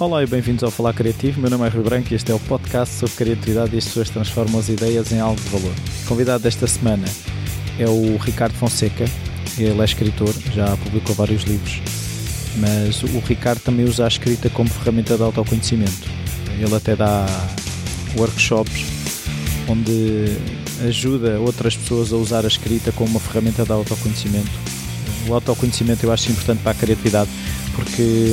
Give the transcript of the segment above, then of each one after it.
Olá e bem-vindos ao Falar Criativo. Meu nome é Rui Branco e este é o podcast sobre criatividade e as pessoas transformam as ideias em algo de valor. O convidado desta semana é o Ricardo Fonseca. Ele é escritor, já publicou vários livros, mas o Ricardo também usa a escrita como ferramenta de autoconhecimento. Ele até dá workshops onde ajuda outras pessoas a usar a escrita como uma ferramenta de autoconhecimento. O autoconhecimento eu acho importante para a criatividade porque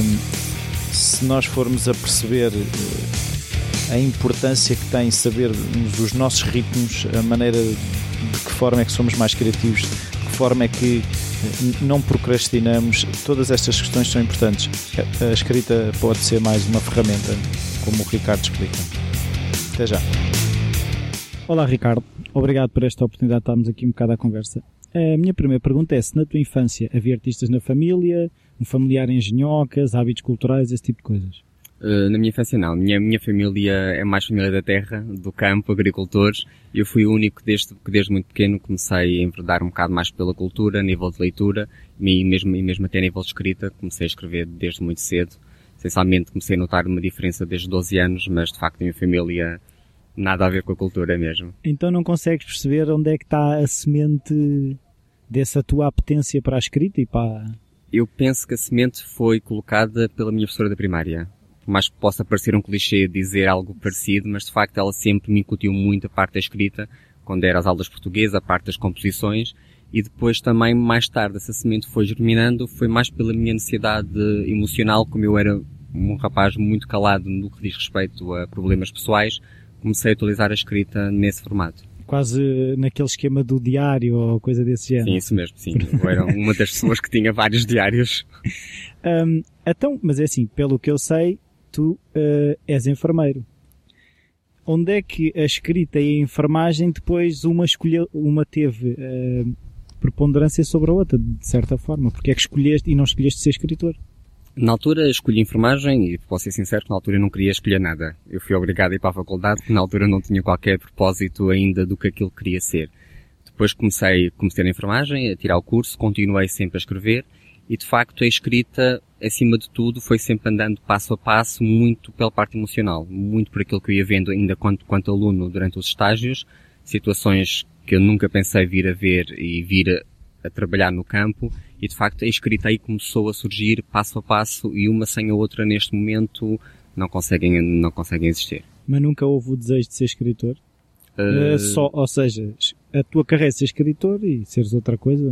se nós formos a perceber eh, a importância que tem saber os nossos ritmos, a maneira de que forma é que somos mais criativos, de que forma é que eh, não procrastinamos, todas estas questões são importantes. A escrita pode ser mais uma ferramenta, como o Ricardo explica. Até já. Olá Ricardo, obrigado por esta oportunidade de estarmos aqui um bocado à conversa. A minha primeira pergunta é se na tua infância havia artistas na família, um familiar em engenhocas, hábitos culturais, esse tipo de coisas? Uh, na minha infância não. Minha, minha família é mais família da terra, do campo, agricultores. Eu fui o único que desde, que desde muito pequeno comecei a enverdar um bocado mais pela cultura, a nível de leitura, e mesmo, e mesmo até a nível de escrita. Comecei a escrever desde muito cedo. Essencialmente comecei a notar uma diferença desde 12 anos, mas de facto a minha família nada a ver com a cultura mesmo. Então não consegues perceber onde é que está a semente dessa tua apetência para a escrita e para... Eu penso que a semente foi colocada pela minha professora da primária. Por mais que possa parecer um clichê dizer algo parecido, mas de facto ela sempre me incutiu muito a parte da escrita, quando era as aulas portuguesas, a parte das composições, e depois também mais tarde essa semente foi germinando, foi mais pela minha necessidade emocional, como eu era um rapaz muito calado no que diz respeito a problemas pessoais, comecei a utilizar a escrita nesse formato quase naquele esquema do diário ou coisa desse género. Sim, isso mesmo, sim. Eu era uma das pessoas que tinha vários diários. Um, então, mas é assim, pelo que eu sei, tu uh, és enfermeiro. Onde é que a escrita e a enfermagem depois uma escolheu, uma teve uh, preponderância sobre a outra, de certa forma? Porque é que escolheste e não escolheste ser escritor? Na altura escolhi enfermagem e posso ser sincero na altura não queria escolher nada. Eu fui obrigado a ir para a faculdade, na altura não tinha qualquer propósito ainda do que aquilo queria ser. Depois comecei, comecei na enfermagem, a tirar o curso, continuei sempre a escrever e de facto a escrita, acima de tudo, foi sempre andando passo a passo, muito pela parte emocional, muito por aquilo que eu ia vendo ainda quanto, quanto aluno durante os estágios, situações que eu nunca pensei vir a ver e vir a, a trabalhar no campo e de facto a escrita aí começou a surgir passo a passo e uma sem a outra neste momento não conseguem, não conseguem existir. Mas nunca houve o desejo de ser escritor? Uh... Só, ou seja, a tua carreira é ser escritor e seres outra coisa?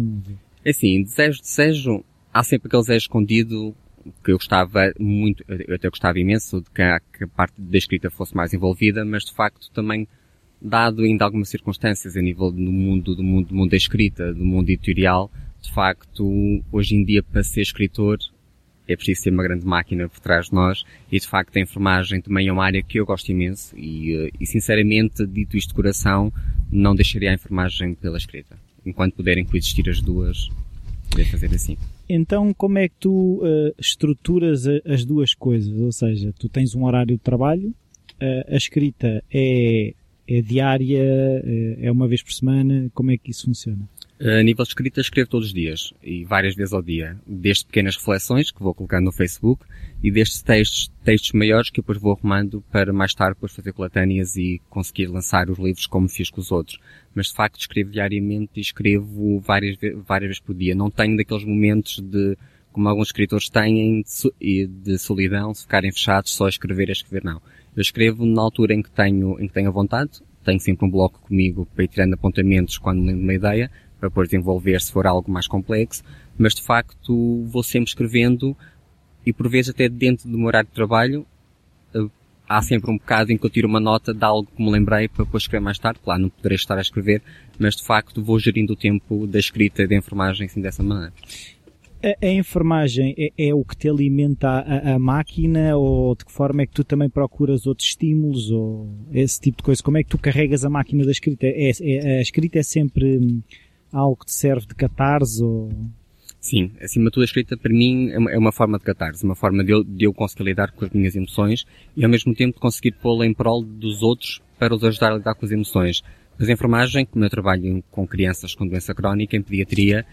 É assim, desejo, desejo, há sempre aquele desejo escondido que eu gostava muito, eu até gostava imenso de que a, que a parte da escrita fosse mais envolvida, mas de facto também dado ainda algumas circunstâncias a nível do mundo, do mundo, do mundo da escrita, do mundo editorial, de facto, hoje em dia, para ser escritor, é preciso ter uma grande máquina por trás de nós e de facto a enfermagem também é uma área que eu gosto imenso e, eh, e sinceramente, dito isto de coração, não deixaria a enfermagem pela escrita. Enquanto puderem coexistir as duas, poder fazer assim. Então, como é que tu uh, estruturas a, as duas coisas? Ou seja, tu tens um horário de trabalho, uh, a escrita é, é diária, é uma vez por semana, como é que isso funciona? A nível de escrita, escrevo todos os dias e várias vezes ao dia. Desde pequenas reflexões que vou colocando no Facebook e destes textos, textos maiores que depois vou arrumando para mais tarde depois fazer coletâneas e conseguir lançar os livros como fiz com os outros. Mas de facto escrevo diariamente e escrevo várias, várias vezes por dia. Não tenho daqueles momentos de, como alguns escritores têm, de, de solidão, de ficarem fechados só a escrever a escrever, não. Eu escrevo na altura em que tenho, em que tenho a vontade, tenho sempre um bloco comigo para ir tirando apontamentos quando lembro uma ideia, para depois desenvolver se for algo mais complexo, mas de facto vou sempre escrevendo e por vezes até dentro do meu horário de trabalho eh, há sempre um bocado em que eu tiro uma nota de algo que me lembrei para depois escrever mais tarde. Claro, não poderei estar a escrever, mas de facto vou gerindo o tempo da escrita e da enfermagem assim dessa maneira. A, a enfermagem é, é, o que te alimenta a, a, máquina ou de que forma é que tu também procuras outros estímulos ou esse tipo de coisa? Como é que tu carregas a máquina da escrita? É, é a escrita é sempre algo que te serve de catarse ou... Sim, acima de tudo a escrita para mim é uma, é forma de catarse, uma forma de eu, de eu conseguir lidar com as minhas emoções e ao mesmo tempo conseguir pô-la em prol dos outros para os ajudar a lidar com as emoções. Mas a enfermagem, como eu trabalho com crianças com doença crónica, em pediatria,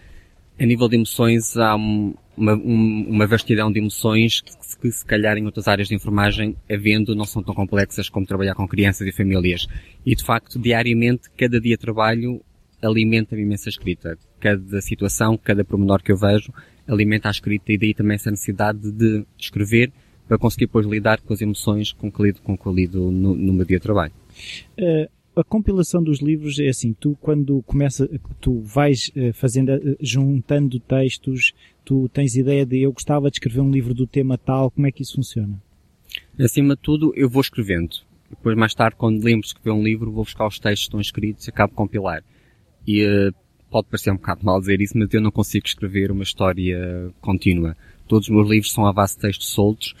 a nível de emoções há uma, um, uma vastidão de emoções que, que, se calhar em outras áreas de enfermagem, havendo, não são tão complexas como trabalhar com crianças e famílias. E de facto, diariamente, cada dia trabalho alimenta-me imensa escrita. Cada situação, cada pormenor que eu vejo, alimenta a escrita e daí também essa necessidade de escrever para conseguir depois lidar com as emoções com que lido, com que lido no, no meu dia de trabalho. Uh, a compilação dos livros é assim, tu quando começa, tu vais uh, fazendo, uh, juntando textos, tu tens ideia de eu gostava de escrever um livro do tema tal, como é que isso funciona? Acima de tudo, eu vou escrevendo. Depois, mais tarde, quando lembro de escrever um livro, vou buscar os textos que estão escritos e acabo de compilar. E uh, pode parecer um bocado mal dizer isso, mas eu não consigo escrever uma história contínua. Todos os meus livros são à base de textos soltos,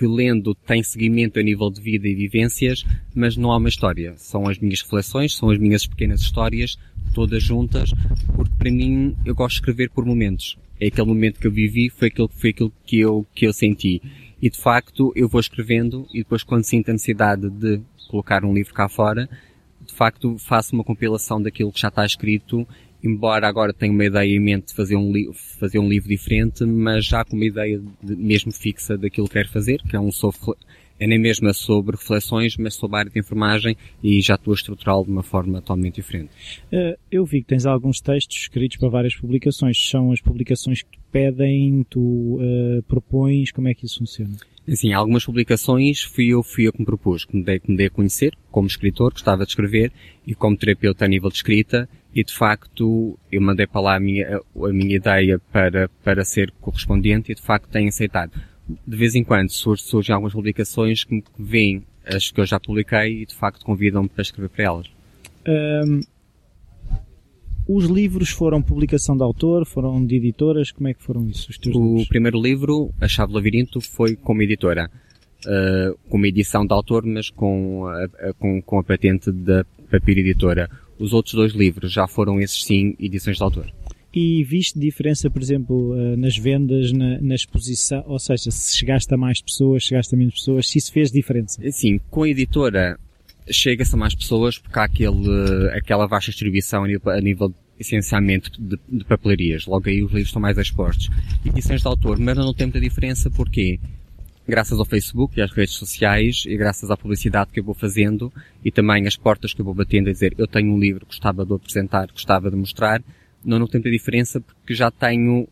que lendo tem seguimento a nível de vida e vivências, mas não há uma história. São as minhas reflexões, são as minhas pequenas histórias, todas juntas, porque para mim eu gosto de escrever por momentos. É aquele momento que eu vivi, foi aquilo, foi aquilo que eu, que eu senti. E de facto eu vou escrevendo e depois quando sinto a necessidade de colocar um livro cá fora, de facto faço uma compilação daquilo que já está escrito embora agora tenha uma ideia em mente de fazer um, fazer um livro diferente, mas já com uma ideia de, mesmo fixa daquilo que quero fazer, que é um sobre, é nem mesmo sobre reflexões, mas sobre a área de enfermagem e já estou a estrutural de uma forma totalmente diferente. Uh, eu vi que tens alguns textos escritos para várias publicações. São as publicações que pedem, tu uh, propões, como é que isso funciona? Assim, algumas publicações fui eu, fui eu que me propus, que me dei, que me dei a conhecer como escritor, gostava de escrever e como terapeuta a nível de escrita e de facto eu mandei para lá a minha, a minha ideia para, para ser correspondente e de facto têm aceitado. De vez em quando surgem, surgem algumas publicações que me veem as que eu já publiquei e de facto convidam-me para escrever para elas. Um, os livros foram publicação de autor, foram de editoras, como é que foram isso? o livros? primeiro livro, A Chave do Labirinto, foi como editora. Uh, com uma edição de autor, mas com a, a, com, com a patente da Papiro Editora. Os outros dois livros já foram esses sim edições de autor. E viste diferença, por exemplo, eh, nas vendas, na, na, exposição, ou seja, se chegaste a mais pessoas, chegaste a menos pessoas, se isso fez diferença? Sim, com a editora chega-se a mais pessoas porque há aquele, aquela vasta distribuição a nível, a nível essencialmente de, de, papelarias. Logo aí os livros estão mais expostos. Edições de autor, mas não tem muita diferença porque graças ao Facebook e às redes sociais e graças à publicidade que eu vou fazendo e também as portas que eu vou batendo a dizer eu tenho um livro, gostava de apresentar, gostava de mostrar, não tem muita diferença porque já tenho,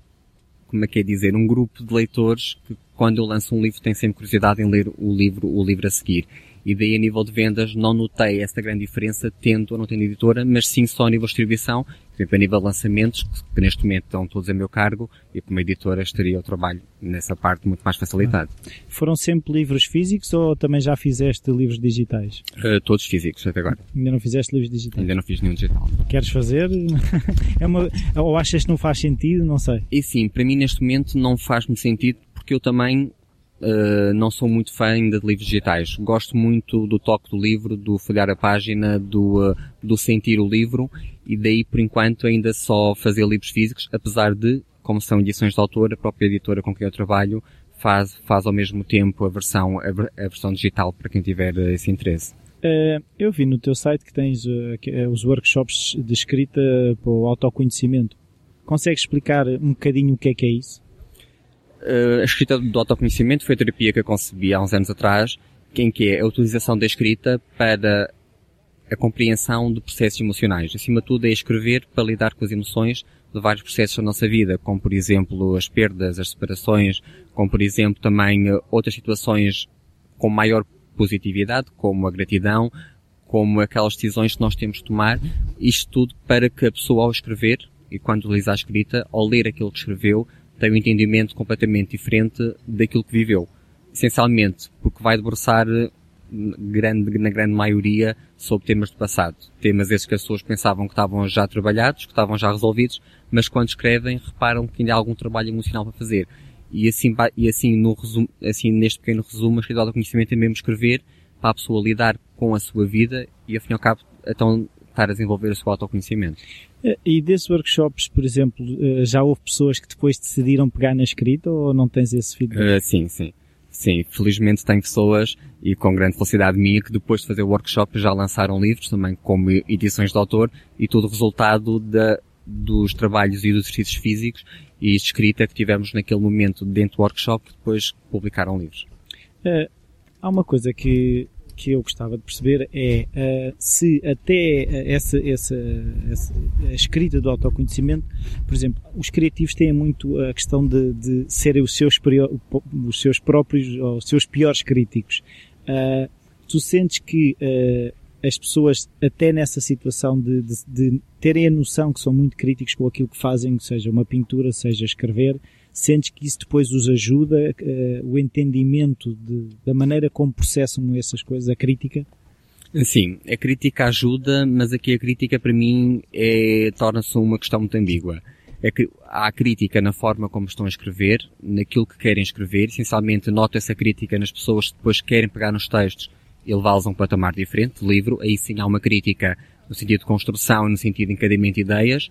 como é que é dizer, um grupo de leitores que quando eu lanço um livro têm sempre curiosidade em ler o livro, o livro a seguir. E daí a nível de vendas não notei essa grande diferença tendo ou não tendo editora, mas sim só a nível de distribuição, por exemplo, a nível de lançamentos, que neste momento estão todos a meu cargo, e como editora estaria o trabalho nessa parte muito mais facilitado. Ah. Foram sempre livros físicos ou também já fizeste livros digitais? Uh, todos físicos até agora. Ainda não fizeste livros digitais? Ainda não fiz nenhum digital. Queres fazer? é uma, ou achas que não faz sentido? Não sei. E sim, para mim neste momento não faz-me sentido porque eu também Uh, não sou muito fã ainda de livros digitais. Gosto muito do toque do livro, do folhar a página, do, uh, do sentir o livro e daí por enquanto ainda só fazer livros físicos, apesar de, como são edições de autor, a própria editora com quem eu trabalho faz, faz ao mesmo tempo a versão, a, a versão digital para quem tiver esse interesse. Uh, eu vi no teu site que tens os workshops de escrita para o autoconhecimento. Consegues explicar um bocadinho o que é que é isso? uh, a escrita do autoconhecimento foi a terapia que eu concebi há uns anos atrás, em que é a utilização da escrita para a compreensão de processos emocionais. Acima de tudo é escrever para lidar com as emoções de vários processos da nossa vida, como por exemplo as perdas, as separações, como por exemplo também eh, outras situações com maior positividade, como a gratidão, como aquelas decisões que nós temos de tomar, isto tudo para que a pessoa ao escrever, e quando utiliza a escrita, ao ler aquilo que escreveu, tem um entendimento completamente diferente daquilo que viveu. Essencialmente, porque vai debruçar grande, na grande maioria sobre temas do passado. Temas esses que as pessoas pensavam que estavam já trabalhados, que estavam já resolvidos, mas quando escrevem reparam que ainda há algum trabalho emocional para fazer. E assim, e assim, no resumo, assim neste pequeno resumo, a escrita do conhecimento é mesmo escrever para a pessoa lidar com a sua vida e, ao fim e ao cabo, então estar a desenvolver o seu autoconhecimento. Eh, e desses workshops, por exemplo, eh, já houve pessoas que depois decidiram pegar na escrita ou não tens esse feedback? Uh, sim, sim. Sim, felizmente tem pessoas, e com grande felicidade minha, que depois de fazer o workshop já lançaram livros também como edições de autor e tudo resultado da, dos trabalhos e dos exercícios físicos e escrita que tivemos naquele momento dentro do workshop depois publicaram livros. Uh, há uma coisa que, que eu gostava de perceber é uh, se até essa, essa, essa, a escrita do autoconhecimento, por exemplo, os criativos têm muito a questão de, de serem os seus, os seus próprios, ou os seus piores críticos. Uh, tu sentes que uh, as pessoas, até nessa situação de, de, de, terem a noção que são muito críticos com aquilo que fazem, seja uma pintura, seja escrever, sentes que isso depois os ajuda, uh, o entendimento de, da maneira como processam essas coisas, a crítica? Sim, a crítica ajuda, mas aqui a crítica para mim é, torna-se uma questão muito ambígua. É que há crítica na forma como estão a escrever, naquilo que querem escrever, essencialmente noto essa crítica nas pessoas que depois querem pegar nos textos e levá-los a um patamar diferente livro, aí sim há uma crítica no sentido de construção, no sentido de encadimento de ideias,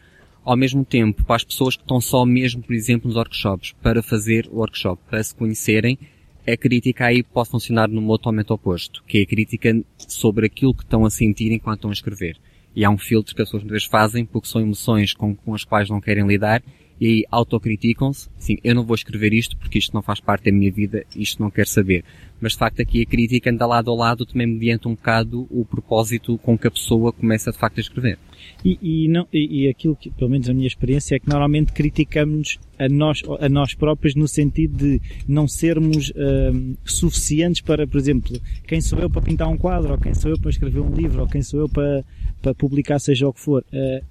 ao mesmo tempo para as pessoas que estão só mesmo, por exemplo, nos workshops, para fazer o workshop, para se conhecerem, a crítica aí pode funcionar num totalmente oposto, que é a crítica sobre aquilo que estão a sentir enquanto estão a escrever. E há um filtro que as pessoas muitas vezes fazem porque são emoções com, com as quais não querem lidar e aí autocriticam-se, sim, eu não vou escrever isto porque isto não faz parte da minha vida, isto não quero saber. Mas de facto aqui a crítica anda lado a lado também mediante um bocado o propósito com que a pessoa começa de facto a escrever. E, e, não, e, e aquilo que, pelo menos a minha experiência, é que normalmente criticamos a nós, a nós próprios no sentido de não sermos hum, suficientes para, por exemplo, quem sou eu para pintar um quadro, ou quem sou eu para escrever um livro, ou quem sou eu para, para publicar seja o que for. Uh,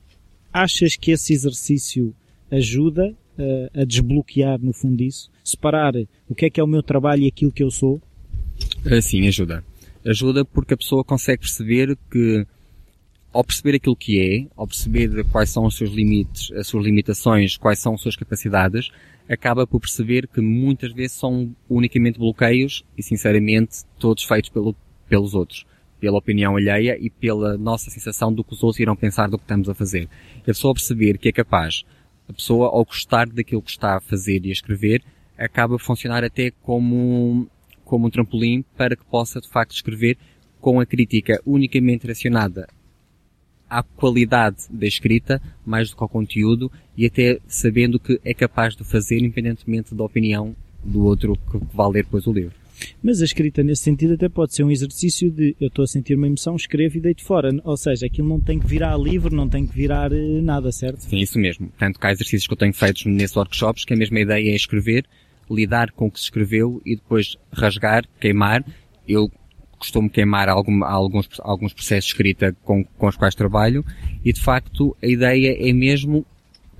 achas que esse exercício ajuda uh, a desbloquear, no fundo, isso? Separar o que é que é o meu trabalho e aquilo que eu sou? Uh, sim, ajuda. Ajuda porque a pessoa consegue perceber que, ao perceber aquilo que é, ao perceber quais são os seus limites, as suas limitações, quais são as suas capacidades, acaba por perceber que muitas vezes são unicamente bloqueios e, sinceramente, todos feitos pelo, pelos outros pela opinião alheia e pela nossa sensação do que os outros irão pensar do que estamos a fazer. A pessoa perceber que é capaz a pessoa, ao gostar daquilo que está a fazer e a escrever, acaba a funcionar até como, como um trampolim para que possa, de facto, escrever com a crítica unicamente direcionada à qualidade da escrita, mais do que ao conteúdo, e até sabendo que é capaz de fazer independentemente da opinião do outro que vai ler depois o livro. Mas a escrita nesse sentido até pode ser um exercício de eu estou a sentir uma emoção, escrevo e deito fora. Ou seja, aquilo não tem que virar livro, não tem que virar eh, nada, certo? Sim, isso mesmo. Tanto que há exercícios que eu tenho feitos nesses workshops que a mesma ideia é escrever, lidar com o que se escreveu e depois rasgar, queimar. Eu costumo queimar algum, alguns, alguns processos de escrita com, com os quais trabalho e de facto a ideia é mesmo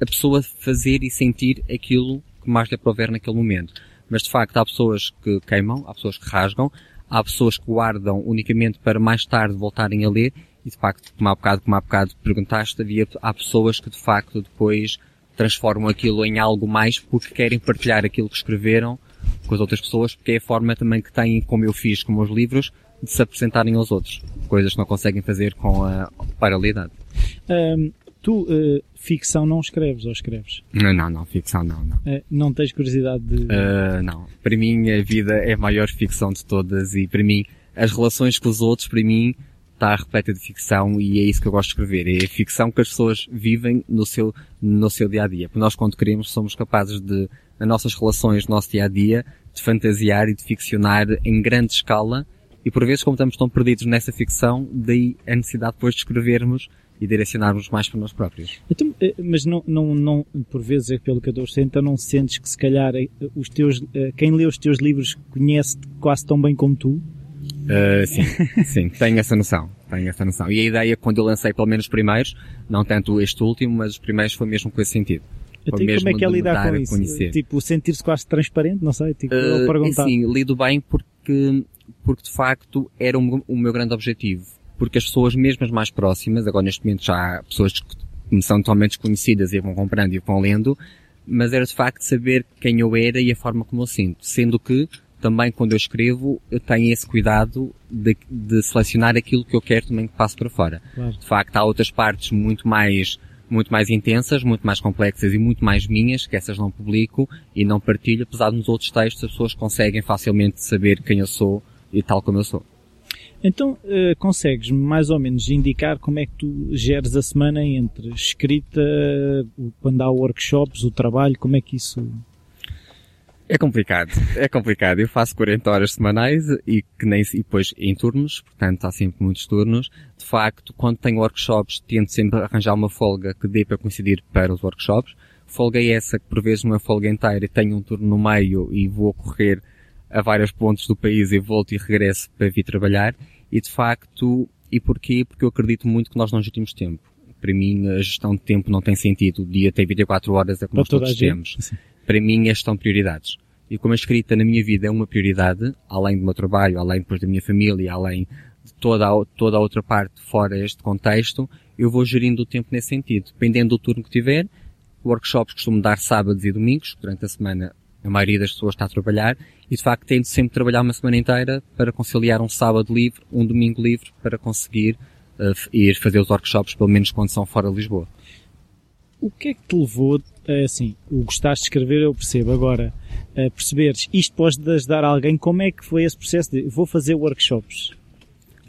a pessoa fazer e sentir aquilo que mais lhe aprover naquele momento. Mas de facto há pessoas que queimam, há pessoas que rasgam, há pessoas que guardam unicamente para mais tarde voltarem a ler e de facto, como há bocado, como há bocado perguntaste, havia, há pessoas que de facto depois transformam aquilo em algo mais porque querem partilhar aquilo que escreveram com as outras pessoas, porque é a forma também que têm, como eu fiz com os livros, de se apresentarem aos outros. Coisas que não conseguem fazer com a paralelidade. Um, Tu, uh, ficção não escreves ou escreves? Não, não, não, ficção não, não. Uh, não tens curiosidade de... Uh, não. Para mim a vida é a maior ficção de todas e para mim as relações com os outros, para mim, está repleta de ficção e é isso que eu gosto de escrever. É a ficção que as pessoas vivem no seu, no seu dia a dia. Porque nós quando queremos somos capazes de, nas nossas relações, no nosso dia a dia, de fantasiar e de ficcionar em grande escala e por vezes como estamos tão perdidos nessa ficção, daí a necessidade depois de escrevermos e direcionarmos mais para nós próprios. Então, eh, mas não, não, não, por vezes, é pelo que eu estou a dizer, então não sentes que se calhar eh, os teus, quem lê os teus livros conhece quase tão bem como tu? Uh, sim, sim, tenho essa noção, tenho essa noção. E a ideia, quando eu lancei pelo menos os primeiros, não tanto este último, mas os primeiros foi mesmo com esse sentido. Então, como é que é lidar com isso? Conhecer. Tipo, sentir-se quase transparente, não sei, tipo, uh, perguntar. Sim, lido bem porque, porque de facto era o, o meu grande objetivo porque as pessoas mesmo as mais próximas, agora neste momento já há pessoas que me são totalmente desconhecidas e vão comprando e vão lendo, mas era de facto saber quem eu era e a forma como eu sinto. Sendo que, também quando eu escrevo, eu tenho esse cuidado de, de selecionar aquilo que eu quero também que passe para fora. Claro. De facto, há outras partes muito mais, muito mais intensas, muito mais complexas e muito mais minhas, que essas não publico e não partilho, apesar de nos outros textos as pessoas conseguem facilmente saber quem eu sou e tal como eu sou. Então, uh, consegues mais ou menos indicar como é que tu geres a semana entre escrita, quando há workshops, o trabalho, como é que isso... É complicado, é complicado. Eu faço 40 horas semanais e que nem, e depois em turnos, portanto há sempre muitos turnos. De facto, quando tenho workshops, tento sempre arranjar uma folga que dê para coincidir para os workshops. Folga é essa que por vezes não é folga inteira tenho um turno no meio e vou correr a vários pontos do país e volto e regresso para vir trabalhar. E de facto, e porquê? Porque eu acredito muito que nós não gestimos tempo. Para mim, a gestão de tempo não tem sentido. O dia tem 24 horas, é como nós todos temos. Para mim, é gestão de prioridades. E como a escrita na minha vida é uma prioridade, além do meu trabalho, além depois da minha família, além de toda a, toda a outra parte fora este contexto, eu vou gerindo o tempo nesse sentido. Dependendo do turno que tiver, workshops costumo dar sábados e domingos, durante a semana a maioria das pessoas está a trabalhar, e de facto tento sempre trabalhar uma semana inteira para conciliar um sábado livre, um domingo livre, para conseguir uh, ir fazer os workshops, pelo menos quando são fora de Lisboa. O que é que te levou, assim, o gostaste de escrever eu percebo, agora, a perceberes, isto pode ajudar alguém, como é que foi esse processo de, vou fazer workshops?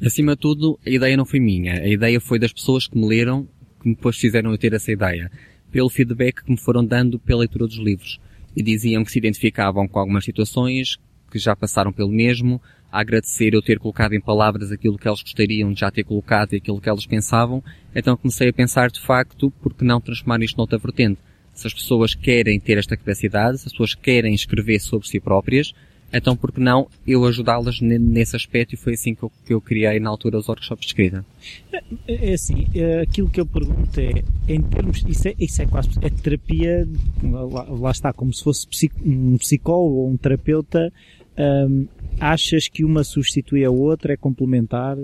Acima de tudo, a ideia não foi minha, a ideia foi das pessoas que me leram, que depois fizeram eu ter essa ideia, pelo feedback que me foram dando pela leitura dos livros e diziam que se identificavam com algumas situações, que já passaram pelo mesmo, a agradecer eu ter colocado em palavras aquilo que eles gostariam de já ter colocado e aquilo que elas pensavam, então comecei a pensar de facto, por que não transformar isto noutra vertente? Se as pessoas querem ter esta capacidade, se as pessoas querem escrever sobre si próprias, então por que não eu ajudá-las nesse aspecto e foi assim que eu, que eu criei na altura os workshops de escrita. É, é, é assim, é, aquilo que eu pergunto é, em termos, isso é, isso é quase, é terapia, lá, lá está, como se fosse um psicólogo ou um terapeuta, hum, achas que uma substitui a outra, é complementar?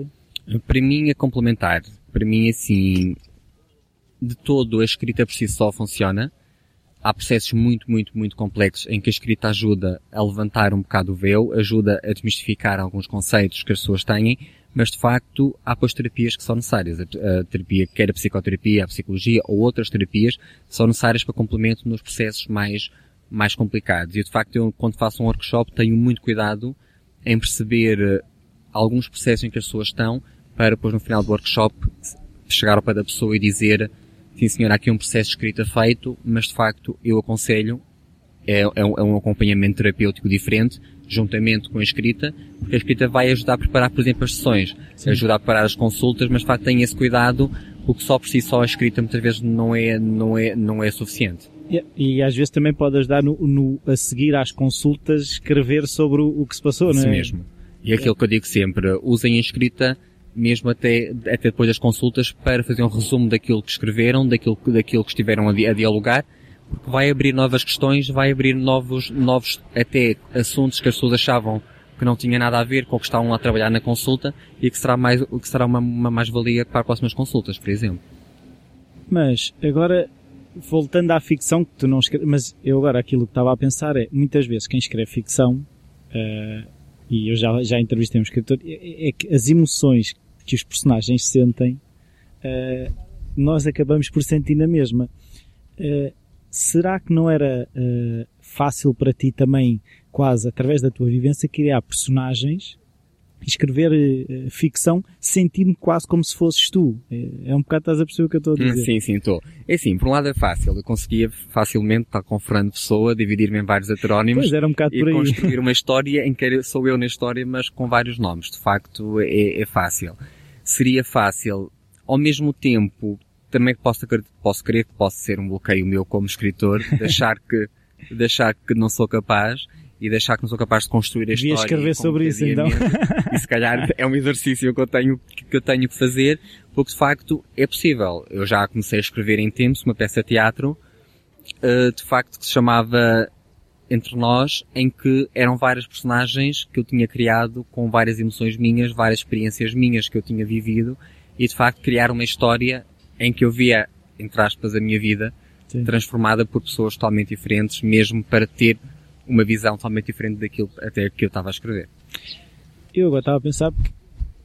Para mim é complementar. Para mim, assim, de todo a escrita por si só funciona há processos muito, muito, muito complexos em que a escrita ajuda a levantar um bocado o véu, ajuda a desmistificar alguns conceitos que as pessoas têm, mas de facto há pois terapias que são necessárias. A, terapia, quer a psicoterapia, a psicologia ou outras terapias, são necessárias para complemento nos processos mais, mais complicados. E de facto eu, quando faço um workshop, tenho muito cuidado em perceber eh, alguns processos em que as pessoas estão, para depois no final do workshop chegar ao pé da pessoa e dizer sim senhor, há aqui um processo de escrita feito, mas de facto eu aconselho, é, é, um, é um acompanhamento terapêutico diferente, juntamente com a escrita, porque a escrita vai ajudar a preparar, por exemplo, as sessões, sim. ajudar a preparar as consultas, mas de facto tem esse cuidado, porque só por si só a escrita muitas vezes não é, não é, não é suficiente. E, e às vezes também pode ajudar no, no, a seguir às consultas, escrever sobre o, o que se passou, Isso não é? mesmo. E é aquilo que eu digo sempre, usem a escrita mesmo até, até depois das consultas, para fazer um resumo daquilo que escreveram, daquilo, daquilo que estiveram a, a dialogar, porque vai abrir novas questões, vai abrir novos, novos até assuntos que as pessoas achavam que não tinha nada a ver com o que estavam a trabalhar na consulta e que será mais, que será uma, uma mais-valia para as próximas consultas, por exemplo. Mas, agora, voltando à ficção, que tu não escreves, mas eu agora aquilo que estava a pensar é, muitas vezes quem escreve ficção, uh, e eu já, já entrevistei um escritor, é, é que as emoções que os personagens sentem, uh, nós acabamos por sentir na mesma. Uh, será que não era uh, fácil para ti também, quase através da tua vivência, criar personagens escrever uh, ficção sentindo quase como se fosses tu. É, um bocado, estás a perceber o que eu estou a dizer? Sim, sim, estou. É assim, por um lado é fácil. Eu conseguia facilmente estar com Fernando Pessoa, dividir-me em vários heterónimos. Um e construir uma história em que sou eu na história, mas com vários nomes. De facto, é, é fácil. Seria fácil. Ao mesmo tempo, também posso, posso crer que posso ser um bloqueio meu como escritor, de achar que, de achar que não sou capaz e deixar que não sou capaz de construir a Devia história. escrever sobre isso então. e se calhar é um exercício que eu tenho que eu tenho que fazer, porque de facto é possível. Eu já comecei a escrever em tempos uma peça de teatro, uh, de facto que se chamava Entre Nós, em que eram várias personagens que eu tinha criado com várias emoções minhas, várias experiências minhas que eu tinha vivido e de facto criar uma história em que eu via, entre aspas, a minha vida Sim. transformada por pessoas totalmente diferentes, mesmo para ter uma visão totalmente diferente daquilo até que eu estava a escrever. Eu agora estava a pensar porque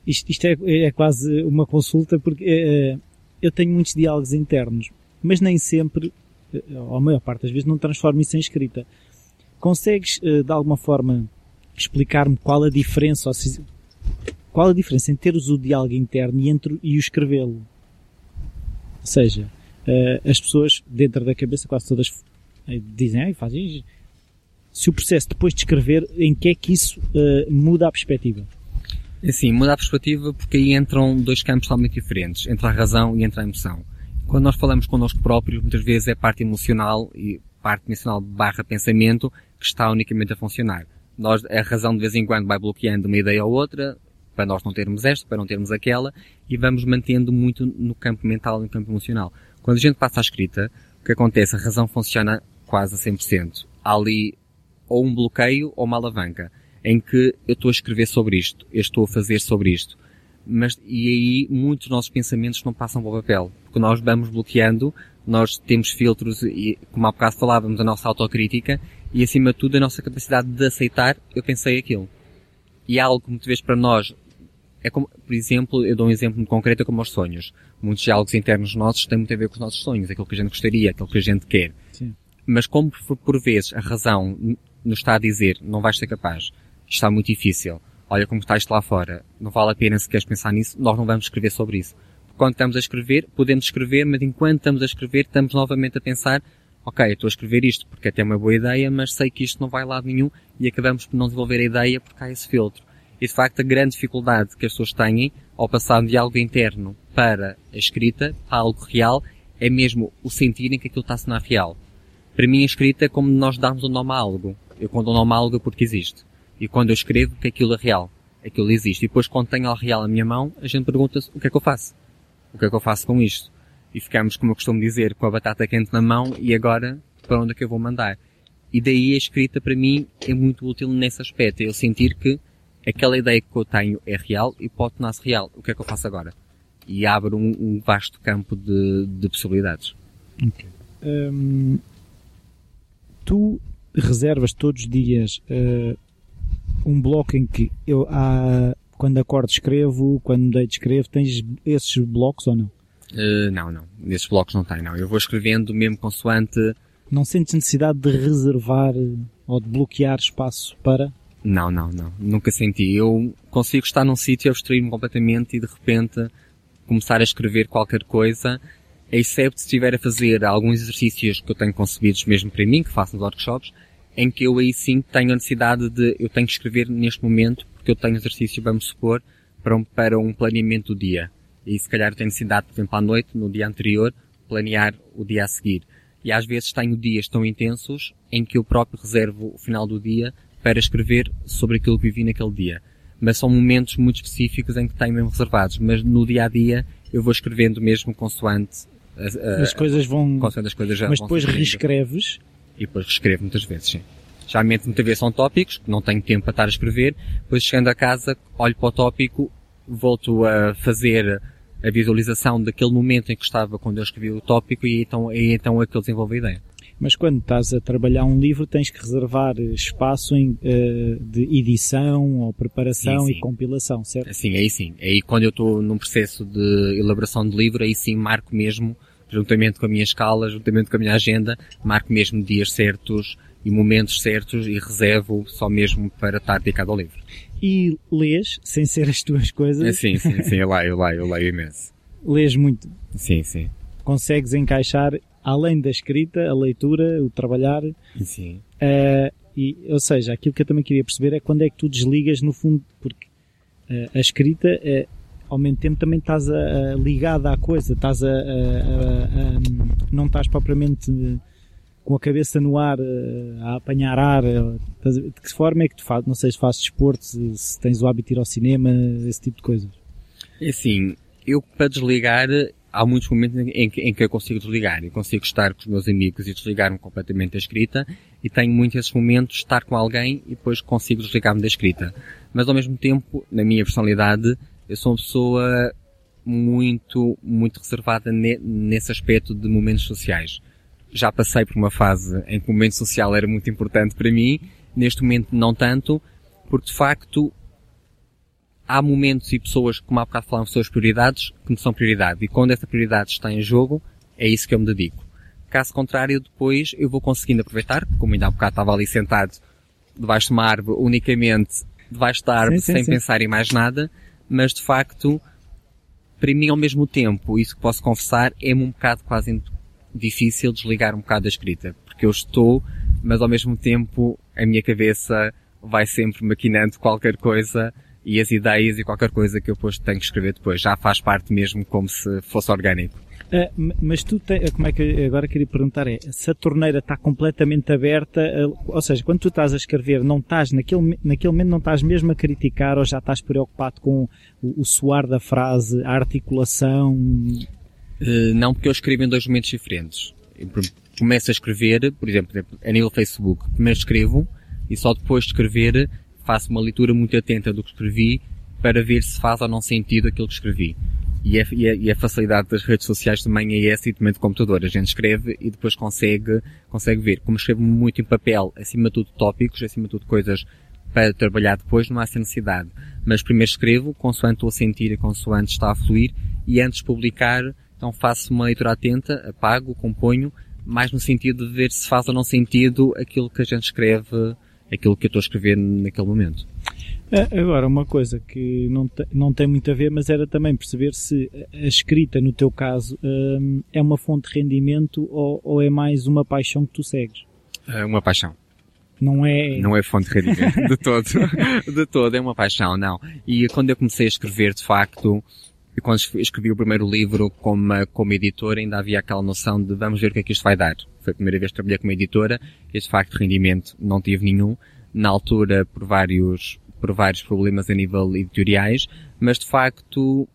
isto, isto é, é, quase uma consulta porque é, eu tenho muitos diálogos internos, mas nem sempre, eh, ou a maior parte das vezes, não transformo isso em escrita. Consegues, de alguma forma, explicar-me qual a diferença, se, qual a diferença entre teres o diálogo interno e, entre, e o escrevê-lo? Ou seja, uh, as pessoas dentro da cabeça quase todas dizem, ai, faz isso. Se o processo depois de escrever, em que é que isso muda a perspectiva? Sim, muda a perspectiva porque aí entram dois campos totalmente diferentes, entre a razão e entre a emoção. Quando nós falamos connosco próprios, muitas vezes é parte emocional e parte emocional barra pensamento que está unicamente a funcionar. Nós, a razão de vez em quando vai bloqueando uma ideia ou outra, para nós não termos esta, para não termos aquela, e vamos mantendo muito no campo mental e no campo emocional. Quando a gente passa à escrita, o que acontece? A razão funciona quase a 100%. Há ali ou um bloqueio ou uma alavanca em que eu estou a escrever sobre isto, eu estou a fazer sobre isto. Mas, e aí muitos dos nossos pensamentos não passam para o papel, porque nós vamos bloqueando, nós temos filtros e, como há bocado falávamos, a nossa autocrítica e acima de tudo a nossa capacidade de aceitar, eu pensei aquilo. E é algo que muitas vezes para nós é como, por exemplo, eu dou um exemplo muito concreto é como os sonhos. Muitos diálogos internos nossos têm muito a ver com os nossos sonhos, aquilo que a gente gostaria, aquilo que a gente quer. Sim. Mas como por, por vezes a razão nos está a dizer, não vais ser capaz, está muito difícil. Olha como estás lá fora. Não vale a pena se queres pensar nisso, nós não vamos escrever sobre isso. Quando estamos a escrever, podemos escrever, mas enquanto estamos a escrever, estamos novamente a pensar, ok, estou a escrever isto porque até é uma boa ideia, mas sei que isto não vai lado nenhum e acabamos por não desenvolver a ideia porque há esse filtro. E de facto a grande dificuldade que as pessoas têm ao passar de algo interno para a escrita, para algo real, é mesmo o sentirem que aquilo está a sonar real. Para mim a escrita é como nós darmos um nome a algo. Eu quando dou um nome a algo é porque existe. E quando eu escrevo que aquilo é real, aquilo existe. E depois quando tenho algo real na minha mão, a gente pergunta-se o que é que eu faço? O que é que eu faço com isto? E ficamos, como eu costumo dizer, com a batata quente na mão e agora para onde é que eu vou mandar? E daí a escrita para mim é muito útil nesse aspecto. É eu sentir que aquela ideia que eu tenho é real e pode tornar-se real. O que é que eu faço agora? E abre um, um vasto campo de, de possibilidades. Okay. Um, tu reservas todos os dias uh, um bloco em que eu há, quando acordo escrevo, quando deito escrevo, tens esses blocos ou não? Uh, não, não. Esses blocos não tem, não. Eu vou escrevendo mesmo consoante. Não sentes necessidade de reservar ou de bloquear espaço para? Não, não, não. Nunca senti. Eu consigo estar num sítio, abstrair-me completamente e de repente começar a escrever qualquer coisa, exceto se estiver a fazer alguns exercícios que eu tenho concebidos mesmo para mim, que faço nos workshops, em que eu aí sim tenho a necessidade de, eu tenho que escrever neste momento, porque eu tenho exercício, vamos supor, para um, para um planeamento do dia. E se calhar tenho necessidade, por exemplo, à noite, no dia anterior, planear o dia a seguir. E às vezes tenho dias tão intensos em que eu próprio reservo o final do dia para escrever sobre aquilo que vivi naquele dia. Mas são momentos muito específicos em que tenho mesmo reservados. Mas no dia a dia eu vou escrevendo mesmo consoante as coisas vão. Consoante as coisas já Mas depois reescreves e depois reescrevo muitas vezes, sim. Geralmente muitas vezes são tópicos, que não tenho tempo para estar a escrever, depois chegando a casa, olho para o tópico, volto a fazer a visualização daquele momento em que estava quando eu escrevi o tópico e então, e então é que eu desenvolvo a ideia. Mas quando estás a trabalhar um livro tens que reservar espaço em, uh, de edição ou preparação sim, sim. e compilação, certo? Sim, aí sim. Aí quando eu estou num processo de elaboração de livro, aí sim marco mesmo juntamente com a minha escala, juntamente com a minha agenda, marco mesmo dias certos e momentos certos e reservo só mesmo para estar dedicado ao livro. E lês, sem ser as tuas coisas? É, sim, sim, sim, eu leio, eu leio, eu leio imenso. Lês muito? Sim, sim. Consegues encaixar, além da escrita, a leitura, o trabalhar? Sim. Uh, e, ou seja, aquilo que eu também queria perceber é quando é que tu desligas no fundo, porque uh, a escrita é ao mesmo tempo também estás a, a ligada à coisa, estás a, a, a, não estás propriamente com a cabeça no ar a apanhar ar. De que forma é que tu fazes? Não sei se fazes desporto, se tens o hábito de ir ao cinema, esse tipo de coisas. É assim, eu para desligar, há muitos momentos em que, em que eu consigo desligar. Eu consigo estar com os meus amigos e desligar-me completamente da escrita e tenho muitos esses momentos de estar com alguém e depois consigo desligar-me da escrita. Mas ao mesmo tempo, na minha personalidade, eu sou uma pessoa muito, muito reservada ne, nesse aspecto de momentos sociais. Já passei por uma fase em que o momento social era muito importante para mim, neste momento não tanto, porque de facto há momentos e pessoas, como há bocado falaram, suas prioridades, que me são prioridade. E quando essa prioridade está em jogo, é isso que eu me dedico. Caso contrário, depois eu vou conseguindo aproveitar, como ainda há bocado estava ali sentado debaixo de uma árvore, unicamente debaixo da árvore, sim, sim, sem sim. pensar em mais nada, mas de facto, para mim ao mesmo tempo, isso que posso confessar, é-me um bocado quase difícil desligar um bocado da escrita, porque eu estou, mas ao mesmo tempo a minha cabeça vai sempre maquinando qualquer coisa e as ideias e qualquer coisa que eu depois tenho que escrever depois. Já faz parte mesmo como se fosse orgânico. Uh, mas tu, te, como é que, agora queria perguntar é, se a torneira está completamente aberta, uh, ou seja, quando tu estás a escrever, não estás, naquele, naquele momento não estás mesmo a criticar ou já estás preocupado com o, o soar da frase, a articulação? Uh, não, porque eu escrevo em dois momentos diferentes. Começo a escrever, por exemplo, a nível Facebook, primeiro escrevo e só depois de escrever faço uma leitura muito atenta do que escrevi para ver se faz ou não sentido aquilo que escrevi. E a, e, a, e a, facilidade das redes sociais também é essa e também do computador. A gente escreve e depois consegue, consegue ver. Como escrevo muito em papel, acima de tudo tópicos, acima de tudo coisas para trabalhar depois, não há essa necessidade. Mas primeiro escrevo, consoante estou a sentir e consoante está a fluir, e antes de publicar, então faço uma leitura atenta, apago, componho, mais no sentido de ver se faz ou não sentido aquilo que a gente escreve, aquilo que eu estou a escrever naquele momento. É, agora, uma coisa que não, te, não tem muito a ver, mas era também perceber se a escrita, no teu caso, hum, é uma fonte de rendimento ou, ou, é mais uma paixão que tu segues? É uma paixão. Não é... Não é fonte de rendimento, de todo. de todo, é uma paixão, não. E quando eu comecei a escrever, de facto, e quando escrevi o primeiro livro como, como editora, ainda havia aquela noção de vamos ver o que é que isto vai dar. Foi a primeira vez que trabalhei como editora, e de facto rendimento não tive nenhum. Na altura, por vários, por vários problemas a nível editoriais, mas de facto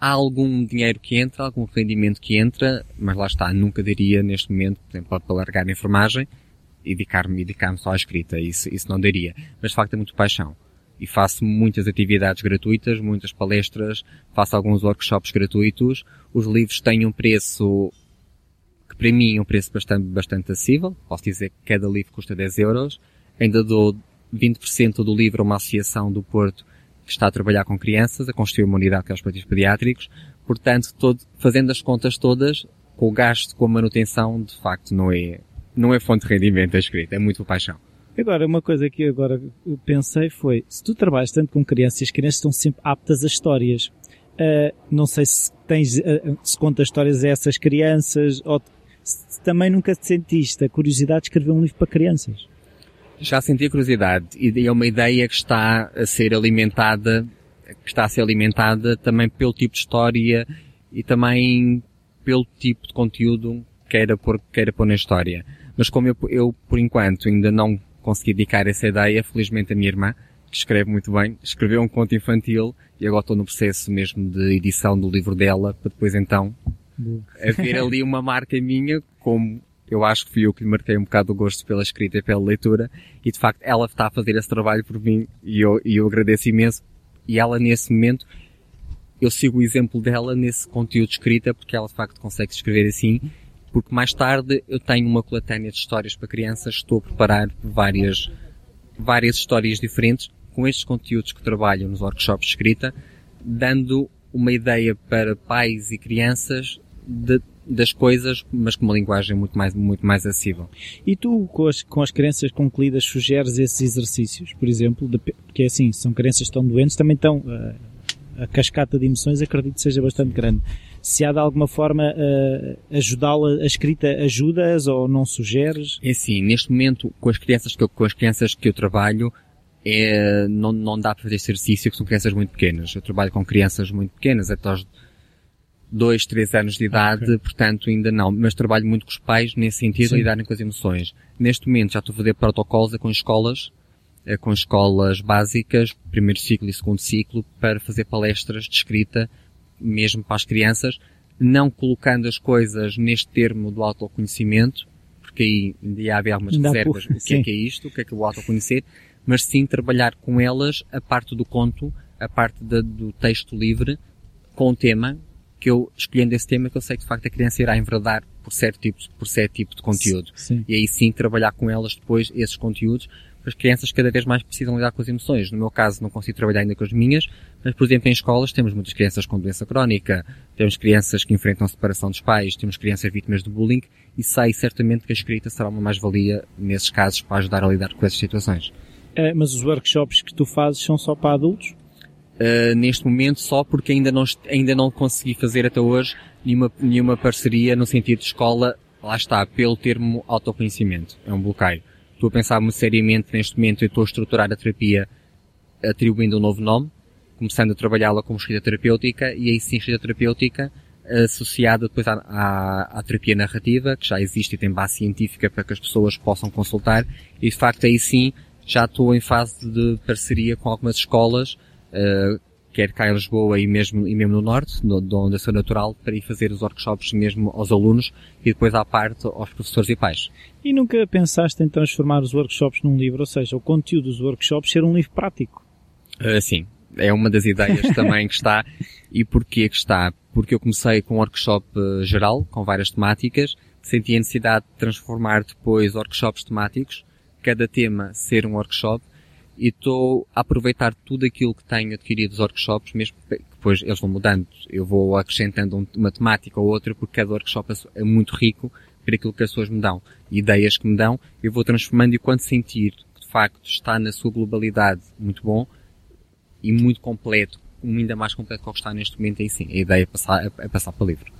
há algum dinheiro que entra, algum rendimento que entra, mas lá está, nunca daria neste momento, por exemplo, para largar a enfermagem dedicar-me dedicar só à escrita, isso, isso não daria. Mas de facto é muito paixão. E faço muitas atividades gratuitas, muitas palestras, faço alguns workshops gratuitos. Os livros têm um preço que para mim é um preço bastante, bastante acessível. Posso dizer que cada livro custa 10 euros. Ainda dou 20% do livro a uma associação do Porto que está a trabalhar com crianças, a construir uma unidade que é os partidos pediátricos. Portanto, todo, fazendo as contas todas, com o gasto com a manutenção, de facto, não é, não é fonte de rendimento a escrita, é muito paixão. Agora, uma coisa que agora pensei foi, se tu trabalhas tanto com crianças, as crianças estão sempre aptas a histórias. Uh, não sei se tens, uh, se contas histórias a essas crianças, ou se também nunca te sentiste a curiosidade de escrever um livro para crianças. Já senti a curiosidade e é uma ideia que está a ser alimentada, que está a ser alimentada também pelo tipo de história e também pelo tipo de conteúdo que queira pôr, queira pôr na história. Mas como eu, eu, por enquanto, ainda não consegui dedicar essa ideia, felizmente a minha irmã, que escreve muito bem, escreveu um conto infantil e agora estou no processo mesmo de edição do livro dela, para depois então haver ali uma marca minha, como eu acho que fui eu que lhe marquei um bocado o gosto pela escrita e pela leitura, e de facto ela está a fazer esse trabalho por mim, e eu, e eu agradeço imenso. E ela nesse momento, eu sigo o exemplo dela nesse conteúdo de escrita, porque ela de facto consegue escrever assim, porque mais tarde eu tenho uma coletânea de histórias para crianças, estou a preparar várias, várias histórias diferentes, com estes conteúdos que trabalho nos workshops de escrita, dando uma ideia para pais e crianças de das coisas, mas com uma linguagem muito mais, muito mais acessível. E tu, com as, com as crianças concluídas, sugeres esses exercícios, por exemplo, de, porque é assim, são crianças que estão doentes, também estão, uh, a cascata de emoções acredito seja bastante grande. Se há de alguma forma uh, ajudá-la, a escrita ajudas ou não sugeres? É assim, neste momento, com as crianças que eu, com as crianças que eu trabalho, é, não, não dá para fazer exercício, que são crianças muito pequenas. Eu trabalho com crianças muito pequenas, até aos dois, três anos de idade, okay. portanto ainda não, mas trabalho muito com os pais nesse sentido, Sim. lidarem com as emoções. Neste momento já estou a fazer protocolos com escolas, eh, com escolas básicas, primeiro ciclo e segundo ciclo, para fazer palestras de escrita, mesmo para as crianças, não colocando as coisas neste termo do autoconhecimento, porque aí ainda havia algumas reservas, o que sim. é que é isto, o que é que é o autoconhecer, mas sim trabalhar com elas a parte do conto, a parte do texto livre, com o tema, que eu, escolhendo esse tema, que eu sei que de facto a criança irá enverdar por certo tipo, por certo tipo de conteúdo. Sim. E aí sim trabalhar com elas depois esses conteúdos, as crianças cada vez mais precisam lidar com as emoções. No meu caso não consigo trabalhar ainda com as minhas, mas por exemplo em escolas temos muitas crianças com doença crónica, temos crianças que enfrentam separação dos pais, temos crianças vítimas de bullying, e sei certamente que a escrita será uma mais-valia nesses casos para ajudar a lidar com essas situações. É, mas os workshops que tu fazes são só para adultos? uh, neste momento só porque ainda não, ainda não consegui fazer até hoje nenhuma, nenhuma parceria no sentido de escola, lá está, pelo termo autoconhecimento. É um bloqueio. Estou a pensar muito seriamente neste momento, eu estou a estruturar a terapia atribuindo um novo nome, começando a trabalhá-la como escrita terapêutica, e aí sim escrita terapêutica associada depois à, à, à, terapia narrativa, que já existe e tem base científica para que as pessoas possam consultar, e de facto aí sim já estou em fase de parceria com algumas escolas, uh, quer cá em Lisboa e mesmo, e mesmo no Norte, no, de onde eu sou natural, para ir fazer os workshops mesmo aos alunos e depois à parte aos professores e pais. E nunca pensaste em transformar os workshops num livro, ou seja, o conteúdo dos workshops ser um livro prático? Uh, sim, é uma das ideias também que está. E porquê que está? Porque eu comecei com um workshop uh, geral, com várias temáticas, senti a necessidade de transformar depois workshops temáticos, cada tema ser um workshop, e estou a aproveitar tudo aquilo que tenho adquirido dos workshops, mesmo que depois eles vão mudando. Eu vou acrescentando uma temática ou outra, porque cada workshop é, é muito rico para aquilo que as pessoas me dão. Ideias que me dão, eu vou transformando e quando sentir que de facto está na sua globalidade muito bom e muito completo, ainda mais completo que o que está neste momento, aí sim, a ideia é passar, é passar para livro.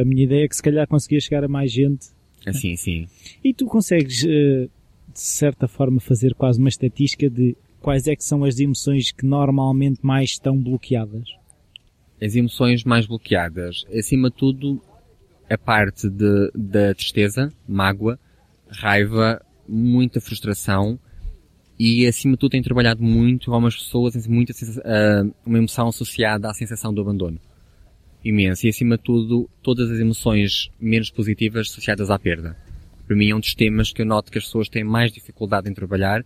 A minha ideia é que se calhar conseguia chegar a mais gente. Assim, sim. E tu consegues eh, de certa forma, fazer quase uma estatística de quais é que são as emoções que normalmente mais estão bloqueadas? As emoções mais bloqueadas, acima de tudo, a parte de, da tristeza, mágoa, raiva, muita frustração e acima de tudo tem trabalhado muito algumas pessoas muita uh, uma emoção associada à sensação do abandono imenso e acima de tudo todas as emoções menos positivas associadas à perda para mim é um dos temas que eu noto que as pessoas têm mais dificuldade em trabalhar.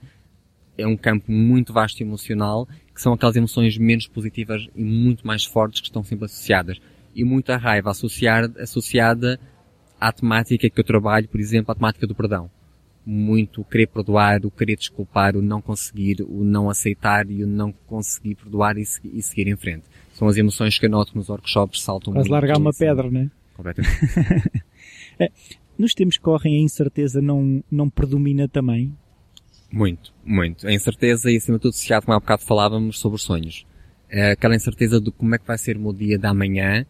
É um campo muito vasto e emocional, que são aquelas emoções menos positivas e muito mais fortes que estão sempre associadas. E muita raiva associar, associada à temática que eu trabalho, por exemplo, à temática do perdão. Muito o querer perdoar, o querer desculpar, o não conseguir, o não aceitar e o não conseguir perdoar e, seguir, e seguir em frente. São as emoções que eu noto nos workshops saltam Quase muito. largar uma pedra, né? Completamente. é, nos tempos que correm a incerteza não, não predomina também? Muito, muito. A incerteza e acima de tudo associado, como há bocado falávamos, sobre os sonhos. É aquela incerteza de como é que vai ser o meu dia da manhã,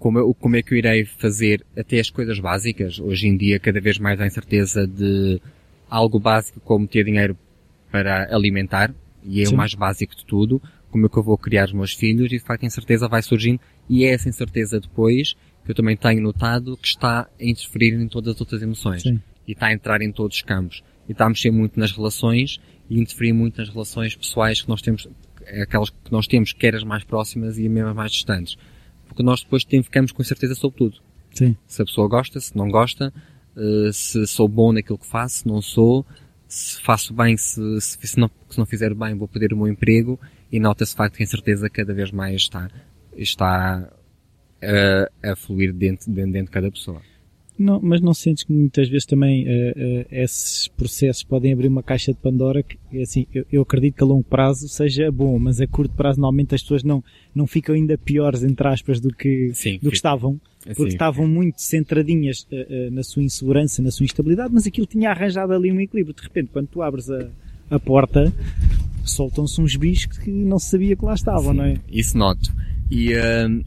como, como é que eu irei fazer até as coisas básicas. Hoje em dia cada vez mais há incerteza de algo básico como ter dinheiro para alimentar, e é Sim. o mais básico de tudo, como é que eu vou criar os meus filhos, e de facto a incerteza vai surgindo, e é essa incerteza depois que eu também tenho notado que está a interferir em todas as outras emoções. Sim. E está a entrar em todos os campos. E está a mexer muito nas relações e interferir muito nas relações pessoais que nós temos, aquelas que nós temos, quer as mais próximas e mesmo as mais distantes. Porque nós depois ficamos com certeza sobre tudo. Sim. Se a pessoa gosta, se não gosta, eh, se sou bom naquilo que faço, se não sou, se faço bem, se, se, se, não, se não fizer bem, vou perder o meu emprego e nota-se de facto que a incerteza cada vez mais está, está a, a fluir dentro, dentro, de cada pessoa. Não, mas não sentes que muitas vezes também uh, uh, esses processos podem abrir uma caixa de Pandora que, assim, eu, eu, acredito que a longo prazo seja bom, mas a curto prazo normalmente as pessoas não, não ficam ainda piores, entre aspas, do que, Sim, do que estavam, porque Sim, estavam muito centradinhas uh, na sua insegurança, na sua instabilidade, mas aquilo tinha arranjado ali um equilíbrio. De repente, quando tu abres a, a porta, soltam-se uns bichos que não se sabia que lá estavam, Sim, não é? Isso noto. E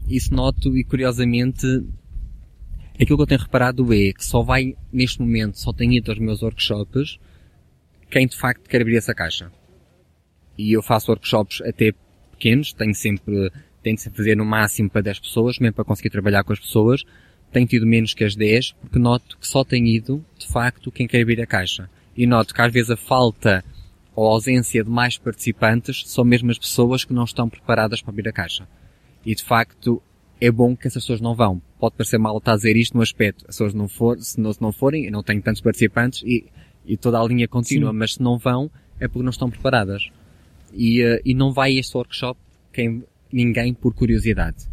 isso noto e curiosamente aquilo que eu tenho reparado é que só vai, neste momento, só tenho ido aos meus workshops quem de facto quer abrir essa caixa. E eu faço workshops até pequenos, tenho sempre, tento sempre fazer no máximo para 10 pessoas, mesmo para conseguir trabalhar com as pessoas. Tenho tido menos que as 10, porque noto que só tem ido, de facto, quem quer abrir a caixa. E noto que às vezes a falta ou a ausência de mais participantes são mesmo as pessoas que não estão preparadas para abrir a caixa. E de facto é bom que essas pessoas não vão. Pode parecer mal estar a dizer isto no aspecto. As pessoas não for, se, não, se não forem, eu não tenho tantos participantes e, e toda a linha continua, Sim. mas se não vão é porque não estão preparadas. E, uh, e não vai este workshop quem, ninguém por curiosidade.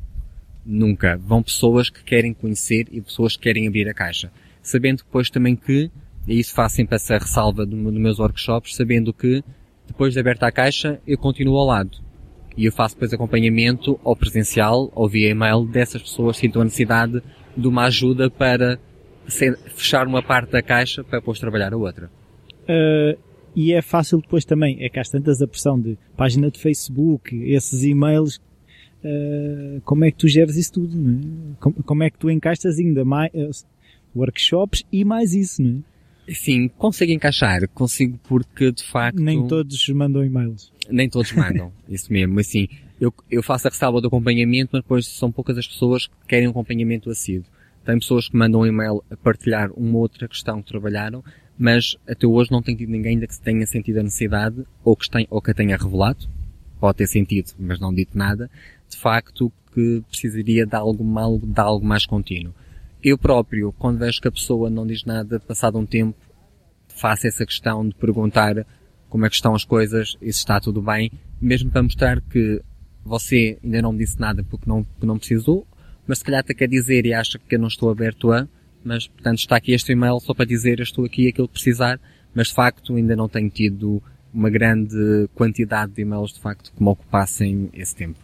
Nunca. Vão pessoas que querem conhecer e pessoas que querem abrir a caixa. Sabendo depois também que, e isso faz sempre essa ressalva dos do meus workshops, sabendo que depois de aberta a caixa eu continuo ao lado e eu faço depois acompanhamento ou presencial ou via e-mail dessas pessoas que sintam a necessidade de uma ajuda para fechar uma parte da caixa para depois trabalhar a outra. Uh, e é fácil depois também, é que às tantas a pressão de página de Facebook, esses e-mails, uh, como é que tu geres isso tudo, não é? como, como, é que tu encaixas ainda mais uh, workshops e mais isso, não é? Sim, consigo encaixar, consigo porque de facto... Nem todos mandam e-mails. Nem todos mandam, isso mesmo, assim, eu, eu faço a ressalva do acompanhamento, mas depois são poucas as pessoas que querem um acompanhamento assíduo. Tem pessoas que mandam um e-mail a partilhar uma outra questão que trabalharam, mas até hoje não tem tido ninguém ainda que tenha sentido a necessidade, ou que, tem, ou que a tenha revelado, pode ter sentido, mas não dito nada, de facto que precisaria de algo, mal, de algo mais contínuo. Eu próprio, quando vejo que a pessoa não diz nada, passado um tempo, faço essa questão de perguntar como é que estão as coisas e se está tudo bem, mesmo para mostrar que você ainda não me disse nada porque não, não precisou, mas se calhar até quer dizer e acha que eu não estou aberto a, mas portanto está aqui este e-mail só para dizer eu estou aqui aquilo que precisar, mas de facto ainda não tenho tido uma grande quantidade de e-mails de facto que me ocupassem esse tempo.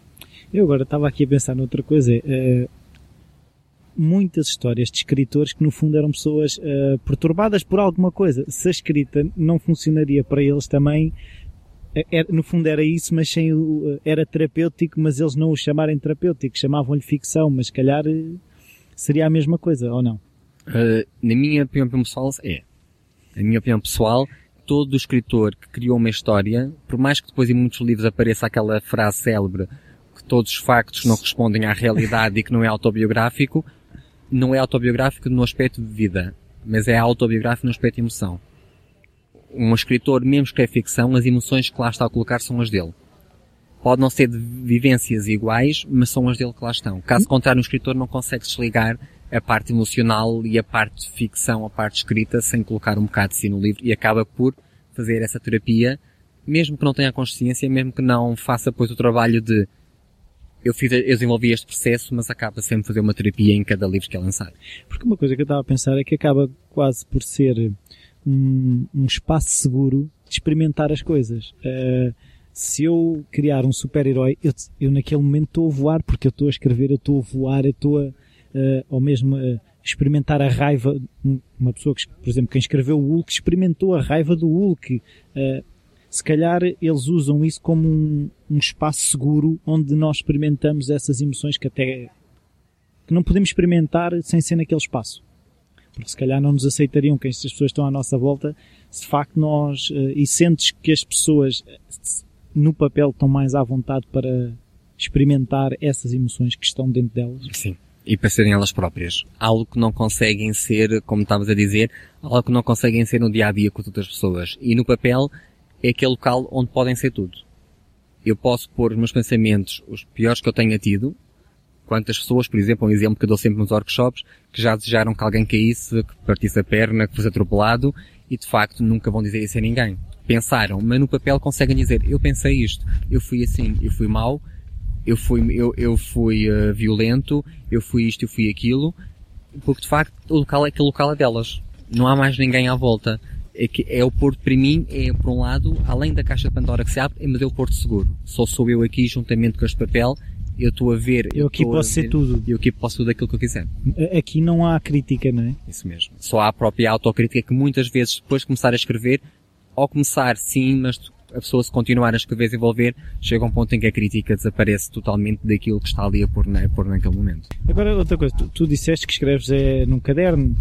Eu agora estava aqui a pensar noutra coisa, uh, muitas histórias de escritores que no fundo eram pessoas uh, perturbadas por alguma coisa. Se a escrita não funcionaria para eles também, era, é, é, no fundo era isso, mas sem o, era terapêutico, mas eles não o chamarem terapêutico, chamavam-lhe ficção, mas se calhar eh, seria a mesma coisa, ou não? Uh, na minha opinião pessoal, é. Na minha opinião pessoal, todo escritor que criou uma história, por mais que depois em muitos livros apareça aquela frase célebre que todos os factos não respondem à realidade e que não é autobiográfico, não é autobiográfico no aspecto de vida, mas é autobiográfico no aspecto de emoção um escritor, mesmo que é ficção, as emoções que lá está a colocar são as dele. Pode não ser de vivências iguais, mas são as dele que lá estão. Caso contrário, um escritor não consegue desligar a parte emocional e a parte de ficção, a parte escrita, sem colocar um bocado de si no livro e acaba por fazer essa terapia, mesmo que não tenha consciência, mesmo que não faça depois o trabalho de eu, fiz, eu desenvolvi este processo, mas acaba sempre fazer uma terapia em cada livro que é lançado. Porque uma coisa que eu estava a pensar é que acaba quase por ser um, um espaço seguro de experimentar as coisas. Uh, se eu criar um super-herói, eu, eu, naquele momento estou a voar, porque eu estou a escrever, eu estou a voar, eu estou a, uh, ou mesmo a experimentar a raiva. Uma pessoa que, por exemplo, quem escreveu o Hulk experimentou a raiva do Hulk. Uh, se calhar eles usam isso como um, um, espaço seguro onde nós experimentamos essas emoções que até que não podemos experimentar sem ser naquele espaço porque se calhar não nos aceitariam que estas pessoas estão à nossa volta, se de facto nós, eh, e sentes que as pessoas eh, no papel estão mais à vontade para experimentar essas emoções que estão dentro delas. Sim. E para serem elas próprias. Algo que não conseguem ser, como estavas a dizer, algo que não conseguem ser no dia a dia com outras pessoas. E no papel é aquele local onde podem ser tudo. Eu posso pôr os meus pensamentos, os piores que eu tenha tido, Quantas pessoas, por exemplo, um exemplo que eu dou sempre nos workshops, que já desejaram que alguém caísse, que partisse a perna, que fosse atropelado, e de facto nunca vão dizer isso a ninguém. Pensaram, mas no papel conseguem dizer, eu pensei isto, eu fui assim, eu fui mau, eu fui, eu, eu fui uh, violento, eu fui isto, eu fui aquilo, porque de facto o local, aquele local é delas. Não há mais ninguém à volta. É, que é o porto para mim, é por um lado, além da caixa de Pandora que se abre, é, mas é o porto seguro. Só sou eu aqui juntamente com este papel eu estou a ver. Eu, aqui posso ser tudo. Eu aqui posso tudo aquilo que eu quiser. Aqui não há crítica, não é? Isso mesmo. Só há a própria autocrítica que muitas vezes depois de começar a escrever, ao começar sim, mas a pessoa se continuar a escrever e desenvolver, chega a um ponto em que a crítica desaparece totalmente daquilo que está ali a pôr, na, a pôr naquele momento. Agora, outra coisa, tu, tu disseste que escreves é num caderno.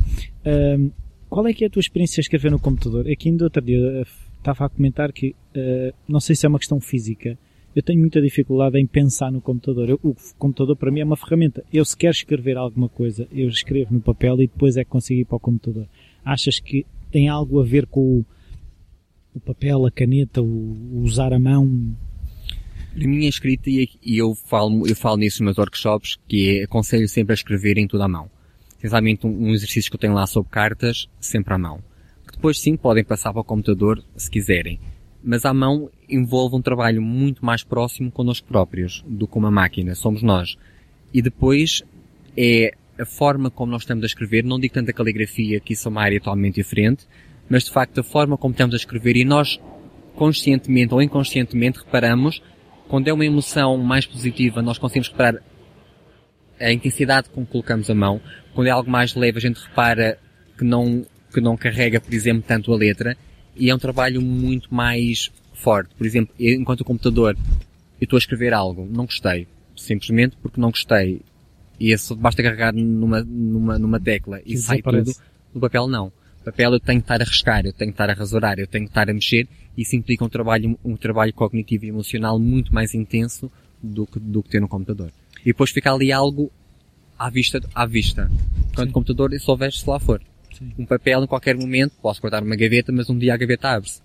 Um, qual é que é a tua experiência a escrever no computador? Aqui ainda outro dia eh, estava a comentar que, uh, não sei se é uma questão física, eu tenho muita dificuldade em pensar no computador. Eu, o computador para mim é uma ferramenta. Eu se quero escrever alguma coisa, eu escrevo no papel e depois é que consigo ir para o computador. Achas que tem algo a ver com o, o papel, a caneta, o, o, usar a mão? Na minha escrita, e eu falo, eu falo nisso nos meus workshops, que é, aconselho sempre a escrever em tudo à mão. Essencialmente um, um exercício que eu tenho lá sobre cartas, sempre à mão. depois sim, podem passar para o computador se quiserem mas à mão envolve um trabalho muito mais próximo connosco próprios do que uma máquina, somos nós. E depois é a forma como nós estamos a escrever, não digo tanto a caligrafia, que isso é uma área totalmente diferente, mas de facto a forma como estamos a escrever e nós conscientemente ou inconscientemente reparamos quando é uma emoção mais positiva, nós conseguimos reparar a intensidade com que colocamos a mão. Quando é algo mais leve, a gente repara que não, que não carrega, por exemplo, tanto a letra e é um trabalho muito mais forte. Por exemplo, eu, enquanto o computador, eu estou a escrever algo, não gostei. Simplesmente porque não gostei. E esse, basta carregar numa, numa, numa tecla e sai tudo. No papel não. No papel eu tenho que estar a riscar, eu tenho que estar a rasurar, eu tenho que estar a mexer. E isso implica um trabalho, um trabalho cognitivo e emocional muito mais intenso do que, do que ter no computador. E depois fica ali algo à vista, à vista. Enquanto o computador só vejo se lá for. Sim. Um papel em qualquer momento, posso guardar uma gaveta, mas um dia a gaveta abre-se.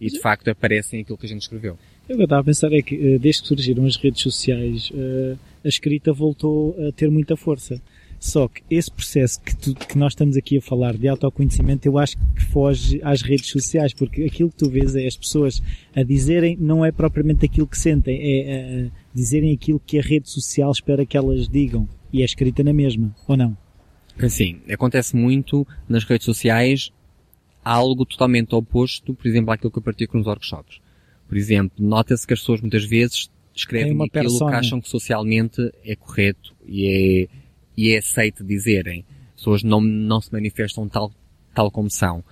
E de facto aparecem aquilo que a gente escreveu. Eu o que eu estava a pensar é que eh, desde que surgiram as redes sociais, eh, a escrita voltou a ter muita força. Só que esse processo que, tu- que nós estamos aqui a falar de autoconhecimento, eu acho que foge às redes sociais, porque aquilo que tu vês é as pessoas a dizerem, não é propriamente aquilo que sentem, é eh, dizerem aquilo que a rede social espera que elas digam. E é escrita na mesma, ou não? Assim, acontece muito nas redes sociais algo totalmente oposto, por exemplo, àquilo que eu pratico nos workshops. Por exemplo, nota-se que as pessoas muitas vezes escrevem aquilo persona. que acham que socialmente é correto e é, e é aceito dizerem. As pessoas não, não se manifestam tal, tal como são.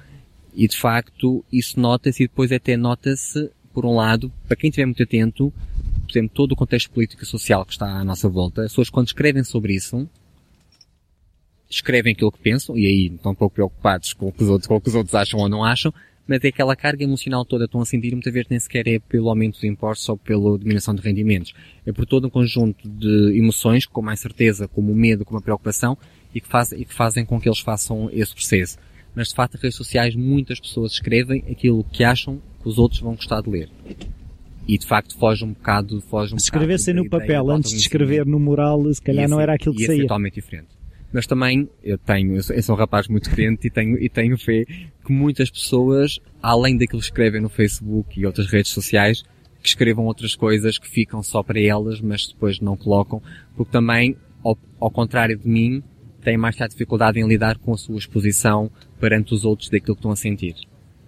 E de facto, isso nota-se e depois até nota-se, por um lado, para quem estiver muito atento, por exemplo, todo o contexto político e social que está à nossa volta, as pessoas quando escrevem sobre isso, escrevem aquilo que pensam, e aí estão um pouco preocupados com o que os outros, com o que os outros acham ou não acham, mas é aquela carga emocional toda estão a sentir, muitas vezes nem sequer é pelo aumento dos impostos ou pela diminuição de rendimentos. É por todo um conjunto de emoções, com mais certeza, como o medo, como a preocupação, e que, faz, e que fazem com que eles façam esse processo. Mas de facto, nas redes sociais, muitas pessoas escrevem aquilo que acham que os outros vão gostar de ler. E de facto foge um bocado, foge um Se bocado escrevessem da no papel antes de escrever no mural, se calhar ia não era aquilo que ser saía. totalmente diferente. Mas também, eu tenho, eu sou, eu sou um rapaz muito crente e tenho, e tenho fé que muitas pessoas, além daquilo que escrevem no Facebook e outras redes sociais, que escrevam outras coisas que ficam só para elas, mas depois não colocam, porque também, ao, ao contrário de mim, têm mais dificuldade em lidar com a sua exposição perante os outros daquilo que estão a sentir.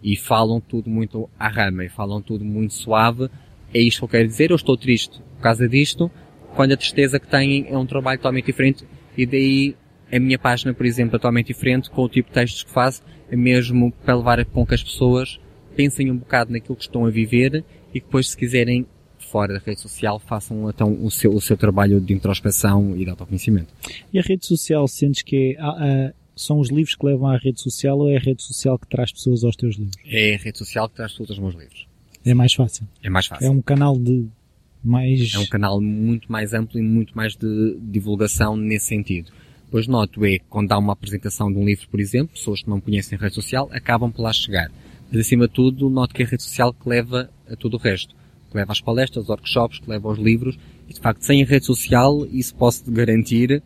E falam tudo muito à rama, e falam tudo muito suave. É isto que eu quero dizer, eu estou triste por causa disto, quando a tristeza que têm é um trabalho totalmente diferente, e daí a minha página, por exemplo, é totalmente diferente, com o tipo de textos que faço, mesmo para levar com que as pessoas pensem um bocado naquilo que estão a viver e que depois, se quiserem, fora da rede social, façam então o seu, o seu trabalho de introspeção e de autoconhecimento. E a rede social, sentes que é, ah, ah, são os livros que levam à rede social ou é a rede social que traz pessoas aos teus livros? É a rede social que traz todos os meus livros. É mais fácil. É mais fácil. É um canal de mais... É um canal muito mais amplo e muito mais de divulgação nesse sentido. Pois noto é, quando há uma apresentação de um livro, por exemplo, pessoas que não conhecem a rede social acabam por lá chegar. Mas acima de tudo, noto que é a rede social que leva a tudo o resto. Que leva às palestras, aos workshops, que leva aos livros. E de facto, sem a rede social, isso posso garantir,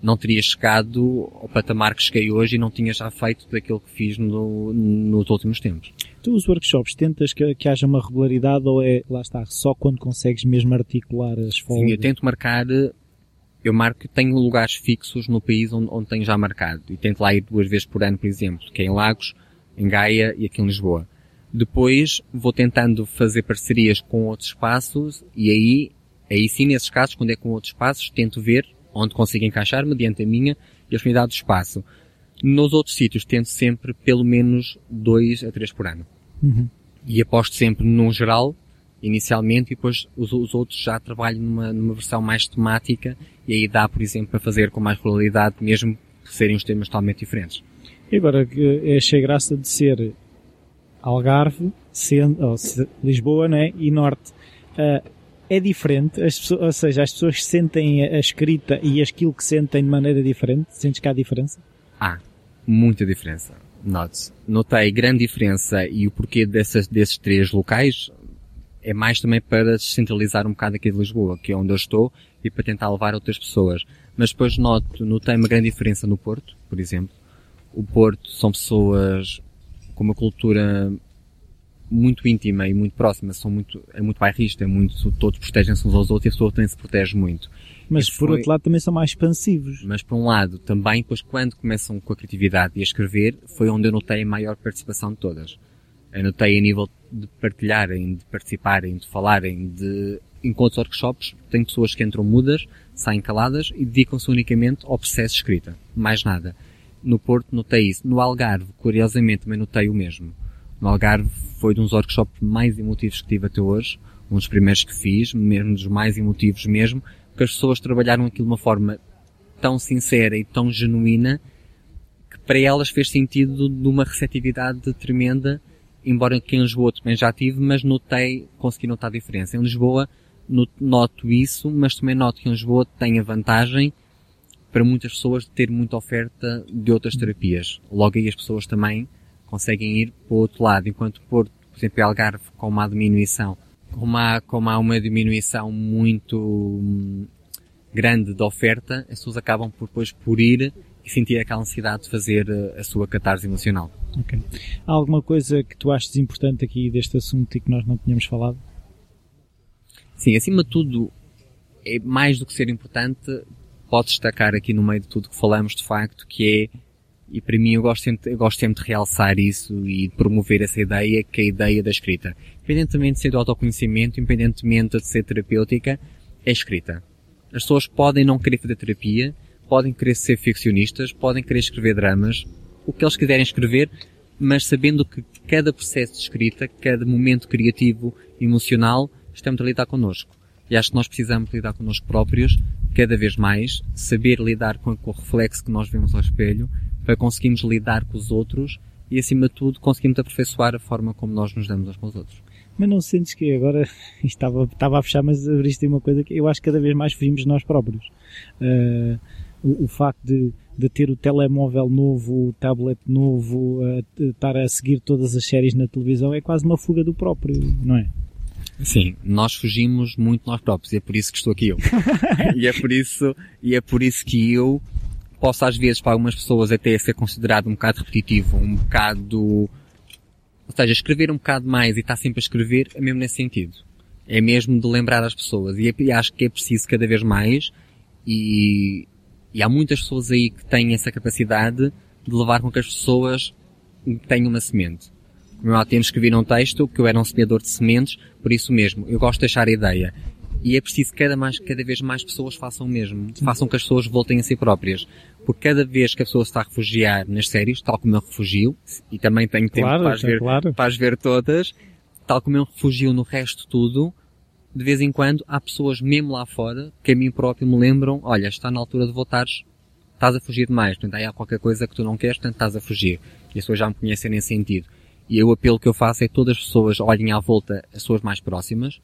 não teria chegado ao patamar que cheguei hoje e não tinha já feito daquilo que fiz no- nos últimos tempos. Tu os workshops tentas que, que haja uma regularidade ou é, lá está, só quando consegues mesmo articular as Sim, folgas? eu tento marcar, eu marco, tenho lugares fixos no país onde, onde tenho já marcado. E tento lá ir duas vezes por ano, por exemplo, que é em Lagos, em Gaia e aqui em Lisboa. Depois vou tentando fazer parcerias com outros espaços e aí, aí sim, nesses casos, quando é com outros espaços, tento ver onde consigo encaixar mediante a minha e a disponibilidade do espaço. Nos outros sítios tento sempre pelo menos dois a três por ano Uhum. e aposto sempre num geral, inicialmente, e depois os, os outros já trabalho numa, numa versão mais temática, e aí dá, por exemplo, para fazer com mais regularidade, mesmo que serem os temas totalmente diferentes. E agora achei graça de ser Algarve, Lisboa, né? E Norte. Ah, é diferente, as pessoas, ou seja, as pessoas sentem a escrita e aquilo que sentem de maneira diferente. Sentes que há diferença? Há muita diferença. Note-se. Notei grande diferença e o porquê dessas, desses três locais é mais também para descentralizar um bocado aqui de Lisboa, que é onde eu estou, e para tentar levar outras pessoas. Mas depois noto, notei uma grande diferença no Porto, por exemplo. O Porto são pessoas com uma cultura muito íntima e muito próxima, são muito, é muito bairrista, é muito, todos protegem-se uns aos outros e a pessoa também se protege muito. Mas Isso por foi- outro lado também são mais expansivos. Mas por um lado, também, depois quando começam com a criatividade e a escrever, foi onde eu notei a maior participação de todas. Eu notei a nível de partilharem, de participarem, de falarem, de encontros workshops, tem pessoas que entram mudas, saem caladas e dedicam-se unicamente ao processo de escrita. Mais nada. No Porto notei isso. No Algarve, curiosamente, também notei o mesmo. no Algarve foi de uns workshops mais emotivos que tive até hoje, um dos primeiros que fiz, mesmo dos mais emotivos mesmo, porque as pessoas trabalharam aquilo de uma forma tão sincera e tão genuína que para elas fez sentido de uma receptividade tremenda, embora aqui em Lisboa também já tive, mas notei, consegui notar a diferença. Em Lisboa noto isso, mas também noto que em Lisboa tem a vantagem para muitas pessoas de ter muita oferta de outras terapias. Logo aí as pessoas também conseguem ir para o outro lado, enquanto Porto, por exemplo, Algarve, com uma diminuição, como há, como há uma diminuição muito hum, grande de oferta, as pessoas acabam por, depois por ir e sentir aquela necessidade de fazer eh, a sua catarse emocional. Há alguma coisa que tu achas importante aqui deste assunto e que nós não tínhamos falado? Sim, acima de tudo, é mais do que ser importante, pode destacar aqui no meio de tudo que falamos de facto, que é, e para mim eu gosto sempre, eu gosto sempre de realçar isso e de promover essa ideia, que é a ideia da escrita. Independentemente de ser do autoconhecimento, independentemente de ser terapêutica, é escrita. As pessoas podem não querer fazer terapia, podem querer ser ficcionistas, podem querer escrever dramas, o que eles quiserem escrever, mas sabendo que cada processo de escrita, cada momento criativo, emocional, estamos a lidar connosco. E acho que nós precisamos lidar connosco próprios, cada vez mais, saber lidar com, o reflexo que nós vemos ao espelho, para conseguirmos lidar com os outros e, acima de tudo, conseguirmos aperfeiçoar a forma como nós nos damos uns com os outros. Mas não sentes que agora estava, estava a fechar, mas abriste uma coisa que eu acho que cada vez mais fugimos de nós próprios. Uh, o, o, facto de, de ter o telemóvel novo, o tablet novo, uh, estar a seguir todas as séries na televisão é quase uma fuga do próprio, não é? Sim, nós fugimos muito nós próprios e é por isso que estou aqui eu. e é por isso, e é por isso que eu posso às vezes para algumas pessoas até ser considerado um bocado repetitivo, um bocado, ou seja, escrever um bocado mais e estar sempre a escrever é mesmo nesse sentido. É mesmo de lembrar as pessoas. E, é, e acho que é preciso cada vez mais e, e há muitas pessoas aí que têm essa capacidade de levar com que as pessoas tenham uma semente. Como há tempos escrevi um texto que eu era um semeador de sementes, por isso mesmo, eu gosto de deixar a ideia. E é preciso que cada, mais, cada vez mais pessoas façam o mesmo. Façam que as pessoas voltem a si próprias. Porque cada vez que a pessoa se está a refugiar nas séries, tal como eu refugio, e também tenho tempo claro, para, as ver, claro. para as ver todas, tal como eu refugio no resto de tudo, de vez em quando há pessoas mesmo lá fora que a mim próprio me lembram, olha, está na altura de voltares, estás a fugir demais, portanto aí há qualquer coisa que tu não queres, portanto estás a fugir. E as pessoas já me conhecem nesse sentido. E o apelo que eu faço é que todas as pessoas olhem à volta as pessoas mais próximas,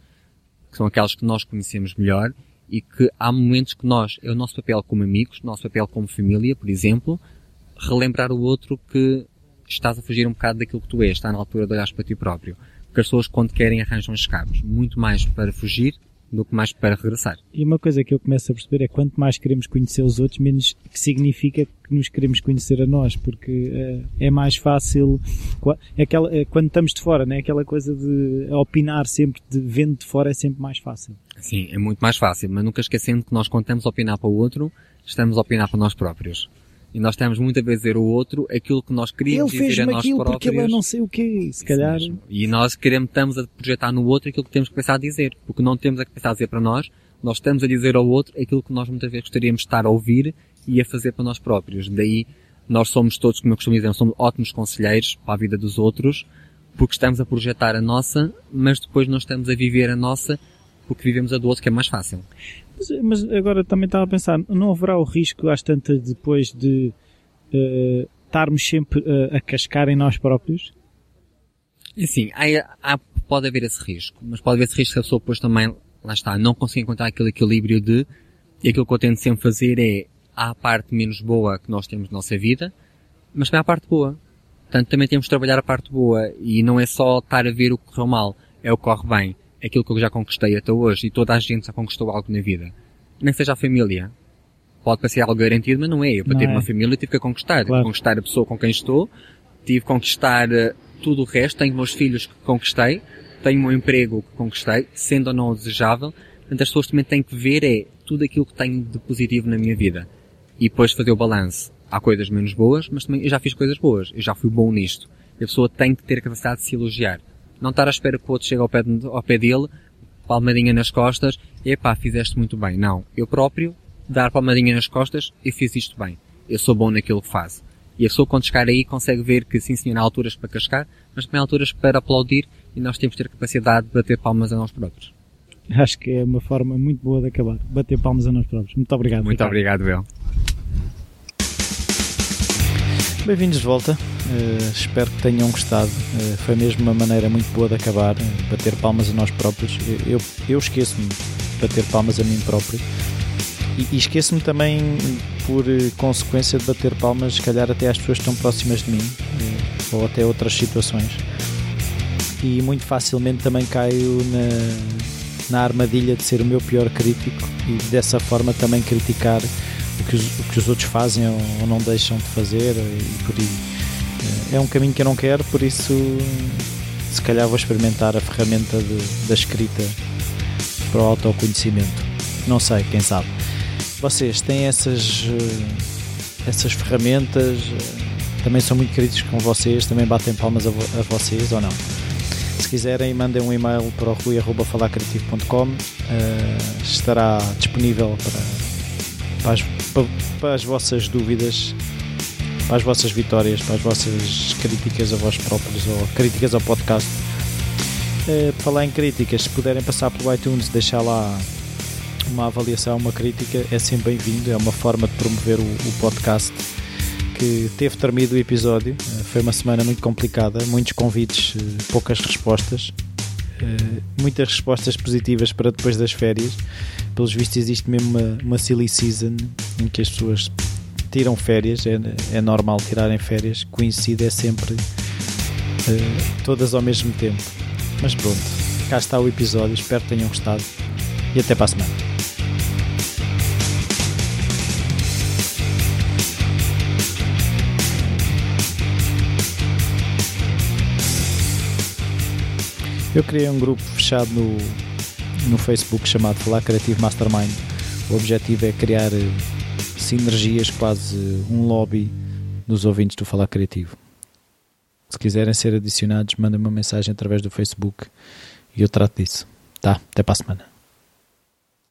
que são aquelas que nós conhecemos melhor, e que há momentos que nós, é o nosso papel como amigos, nosso papel como família, por exemplo, relembrar o outro que estás a fugir um bocado daquilo que tu és, está na altura de olhar para ti próprio. Porque as pessoas quando querem arranjam escapes, muito mais para fugir do que mais para regressar. E uma coisa que eu começo a perceber é quanto mais queremos conhecer os outros, menos que significa que nos queremos conhecer a nós, porque uh, é mais fácil, é aquela, é quando estamos de fora, né? aquela coisa de opinar sempre, de vendo de fora é sempre mais fácil. Sim, é muito mais fácil, mas nunca esquecendo que nós quando estamos a opinar para o outro, estamos a opinar para nós próprios. E nós temos muitas vezes a dizer ao outro aquilo que nós queríamos ele dizer a nós aquilo próprios. Porque ele é não sei o quê, se calhar. Mesmo. E nós queremos, estamos a projetar no outro aquilo que temos que pensar a dizer. Porque não temos a pensar a dizer para nós, nós estamos a dizer ao outro aquilo que nós muitas vezes gostaríamos de estar a ouvir e a fazer para nós próprios. Daí, nós somos todos, como eu costumo dizer, somos ótimos conselheiros para a vida dos outros, porque estamos a projetar a nossa, mas depois não estamos a viver a nossa, porque vivemos a do outro, que é mais fácil. Mas, agora também estava a pensar, não haverá o risco às tantas depois de uh, estarmos sempre uh, a cascar em nós próprios? Sim, há, há, pode haver esse risco, mas pode haver esse risco que a pessoa depois também, lá está, não consegue encontrar aquele equilíbrio de, e aquilo que eu tento sempre fazer é, há a parte menos boa que nós temos na nossa vida, mas também há a parte boa. Portanto, também temos de trabalhar a parte boa, e não é só estar a ver o que correu mal, é o que corre bem, aquilo que eu já conquistei até hoje, e toda a gente já conquistou algo na vida. Nem seja a família, pode parecer algo garantido, mas não é. Eu, para Não ter é. uma família, tive que conquistar. Claro. Conquistar a pessoa com quem estou, tive que conquistar eh, tudo o resto. Tenho meus filhos que conquistei, tenho meu emprego que conquistei, sendo ou não desejável. Portanto, as pessoas também têm que ver é tudo aquilo que tenho de positivo na minha vida. E depois fazer o balanço. Há coisas menos boas, mas também eu já fiz coisas boas. Eu já fui bom nisto. E a pessoa tem que ter a capacidade de se elogiar. Não estar à espera que o outro chegue ao pé, de- ao pé dele, palmadinha nas costas, e epá, fizeste muito bem. Não. Eu próprio, dar palmadinha nas costas, eu fiz isto bem. Eu sou bom naquilo que faço. E a pessoa quando chegar aí consegue ver que sim senhor há alturas para cascar, mas também há alturas para aplaudir e nós temos que ter a capacidade de bater palmas a nós próprios. Acho que é uma forma muito boa de acabar. Bater palmas a nós próprios. Muito obrigado. Muito Ricardo. obrigado, Bel. Bem-vindos de volta. Uh, espero que tenham gostado. Uh, foi mesmo uma maneira muito boa de acabar. Uh, bater palmas a nós próprios. Eu, eu esqueço-me de bater palmas a mim próprio. E, e esqueço-me também, por consequência, de bater palmas, se calhar, até às pessoas que estão próximas de mim. ou até outras situações. E muito facilmente também caio na, na armadilha de ser o meu pior crítico e dessa forma também criticar o que, os, o que os outros fazem ou, ou não deixam de fazer e por aí. É um caminho que eu não quero, por isso se calhar vou experimentar a ferramenta de, da escrita para o autoconhecimento. Não sei, quem sabe. Vocês têm essas, essas ferramentas, também são muito críticos com vocês, também batem palmas a, a vocês ou não? Se quiserem, mandem um e-mail para o rui.falacreativo.com uh, estará disponível para, para as, para, para as vossas dúvidas para as vossas vitórias, para as vossas críticas a vós próprios ou críticas ao podcast. Uh, por falar em críticas, se puderem passar pelo iTunes, deixar lá uma avaliação, uma crítica, é sempre bem-vindo. É uma forma de promover o, o podcast que teve terminado o episódio. Uh, foi uma semana muito complicada, muitos convites, uh, poucas respostas. muitas respostas positivas para depois das férias. Pelos vistos, existe mesmo uma, uma silly season em que as pessoas tiram férias, é, é normal tirarem férias, coincide é sempre uh, todas ao mesmo tempo. Mas pronto, cá está o episódio, espero que tenham gostado e até para a semana. Eu criei um grupo fechado no, no Facebook chamado Falar Creativo Mastermind. O objetivo é criar sinergias, quase um lobby dos ouvintes do Falar Criativo. Se quiserem ser adicionados, mandem uma mensagem através do Facebook e eu trato disso. Tá, até para a semana.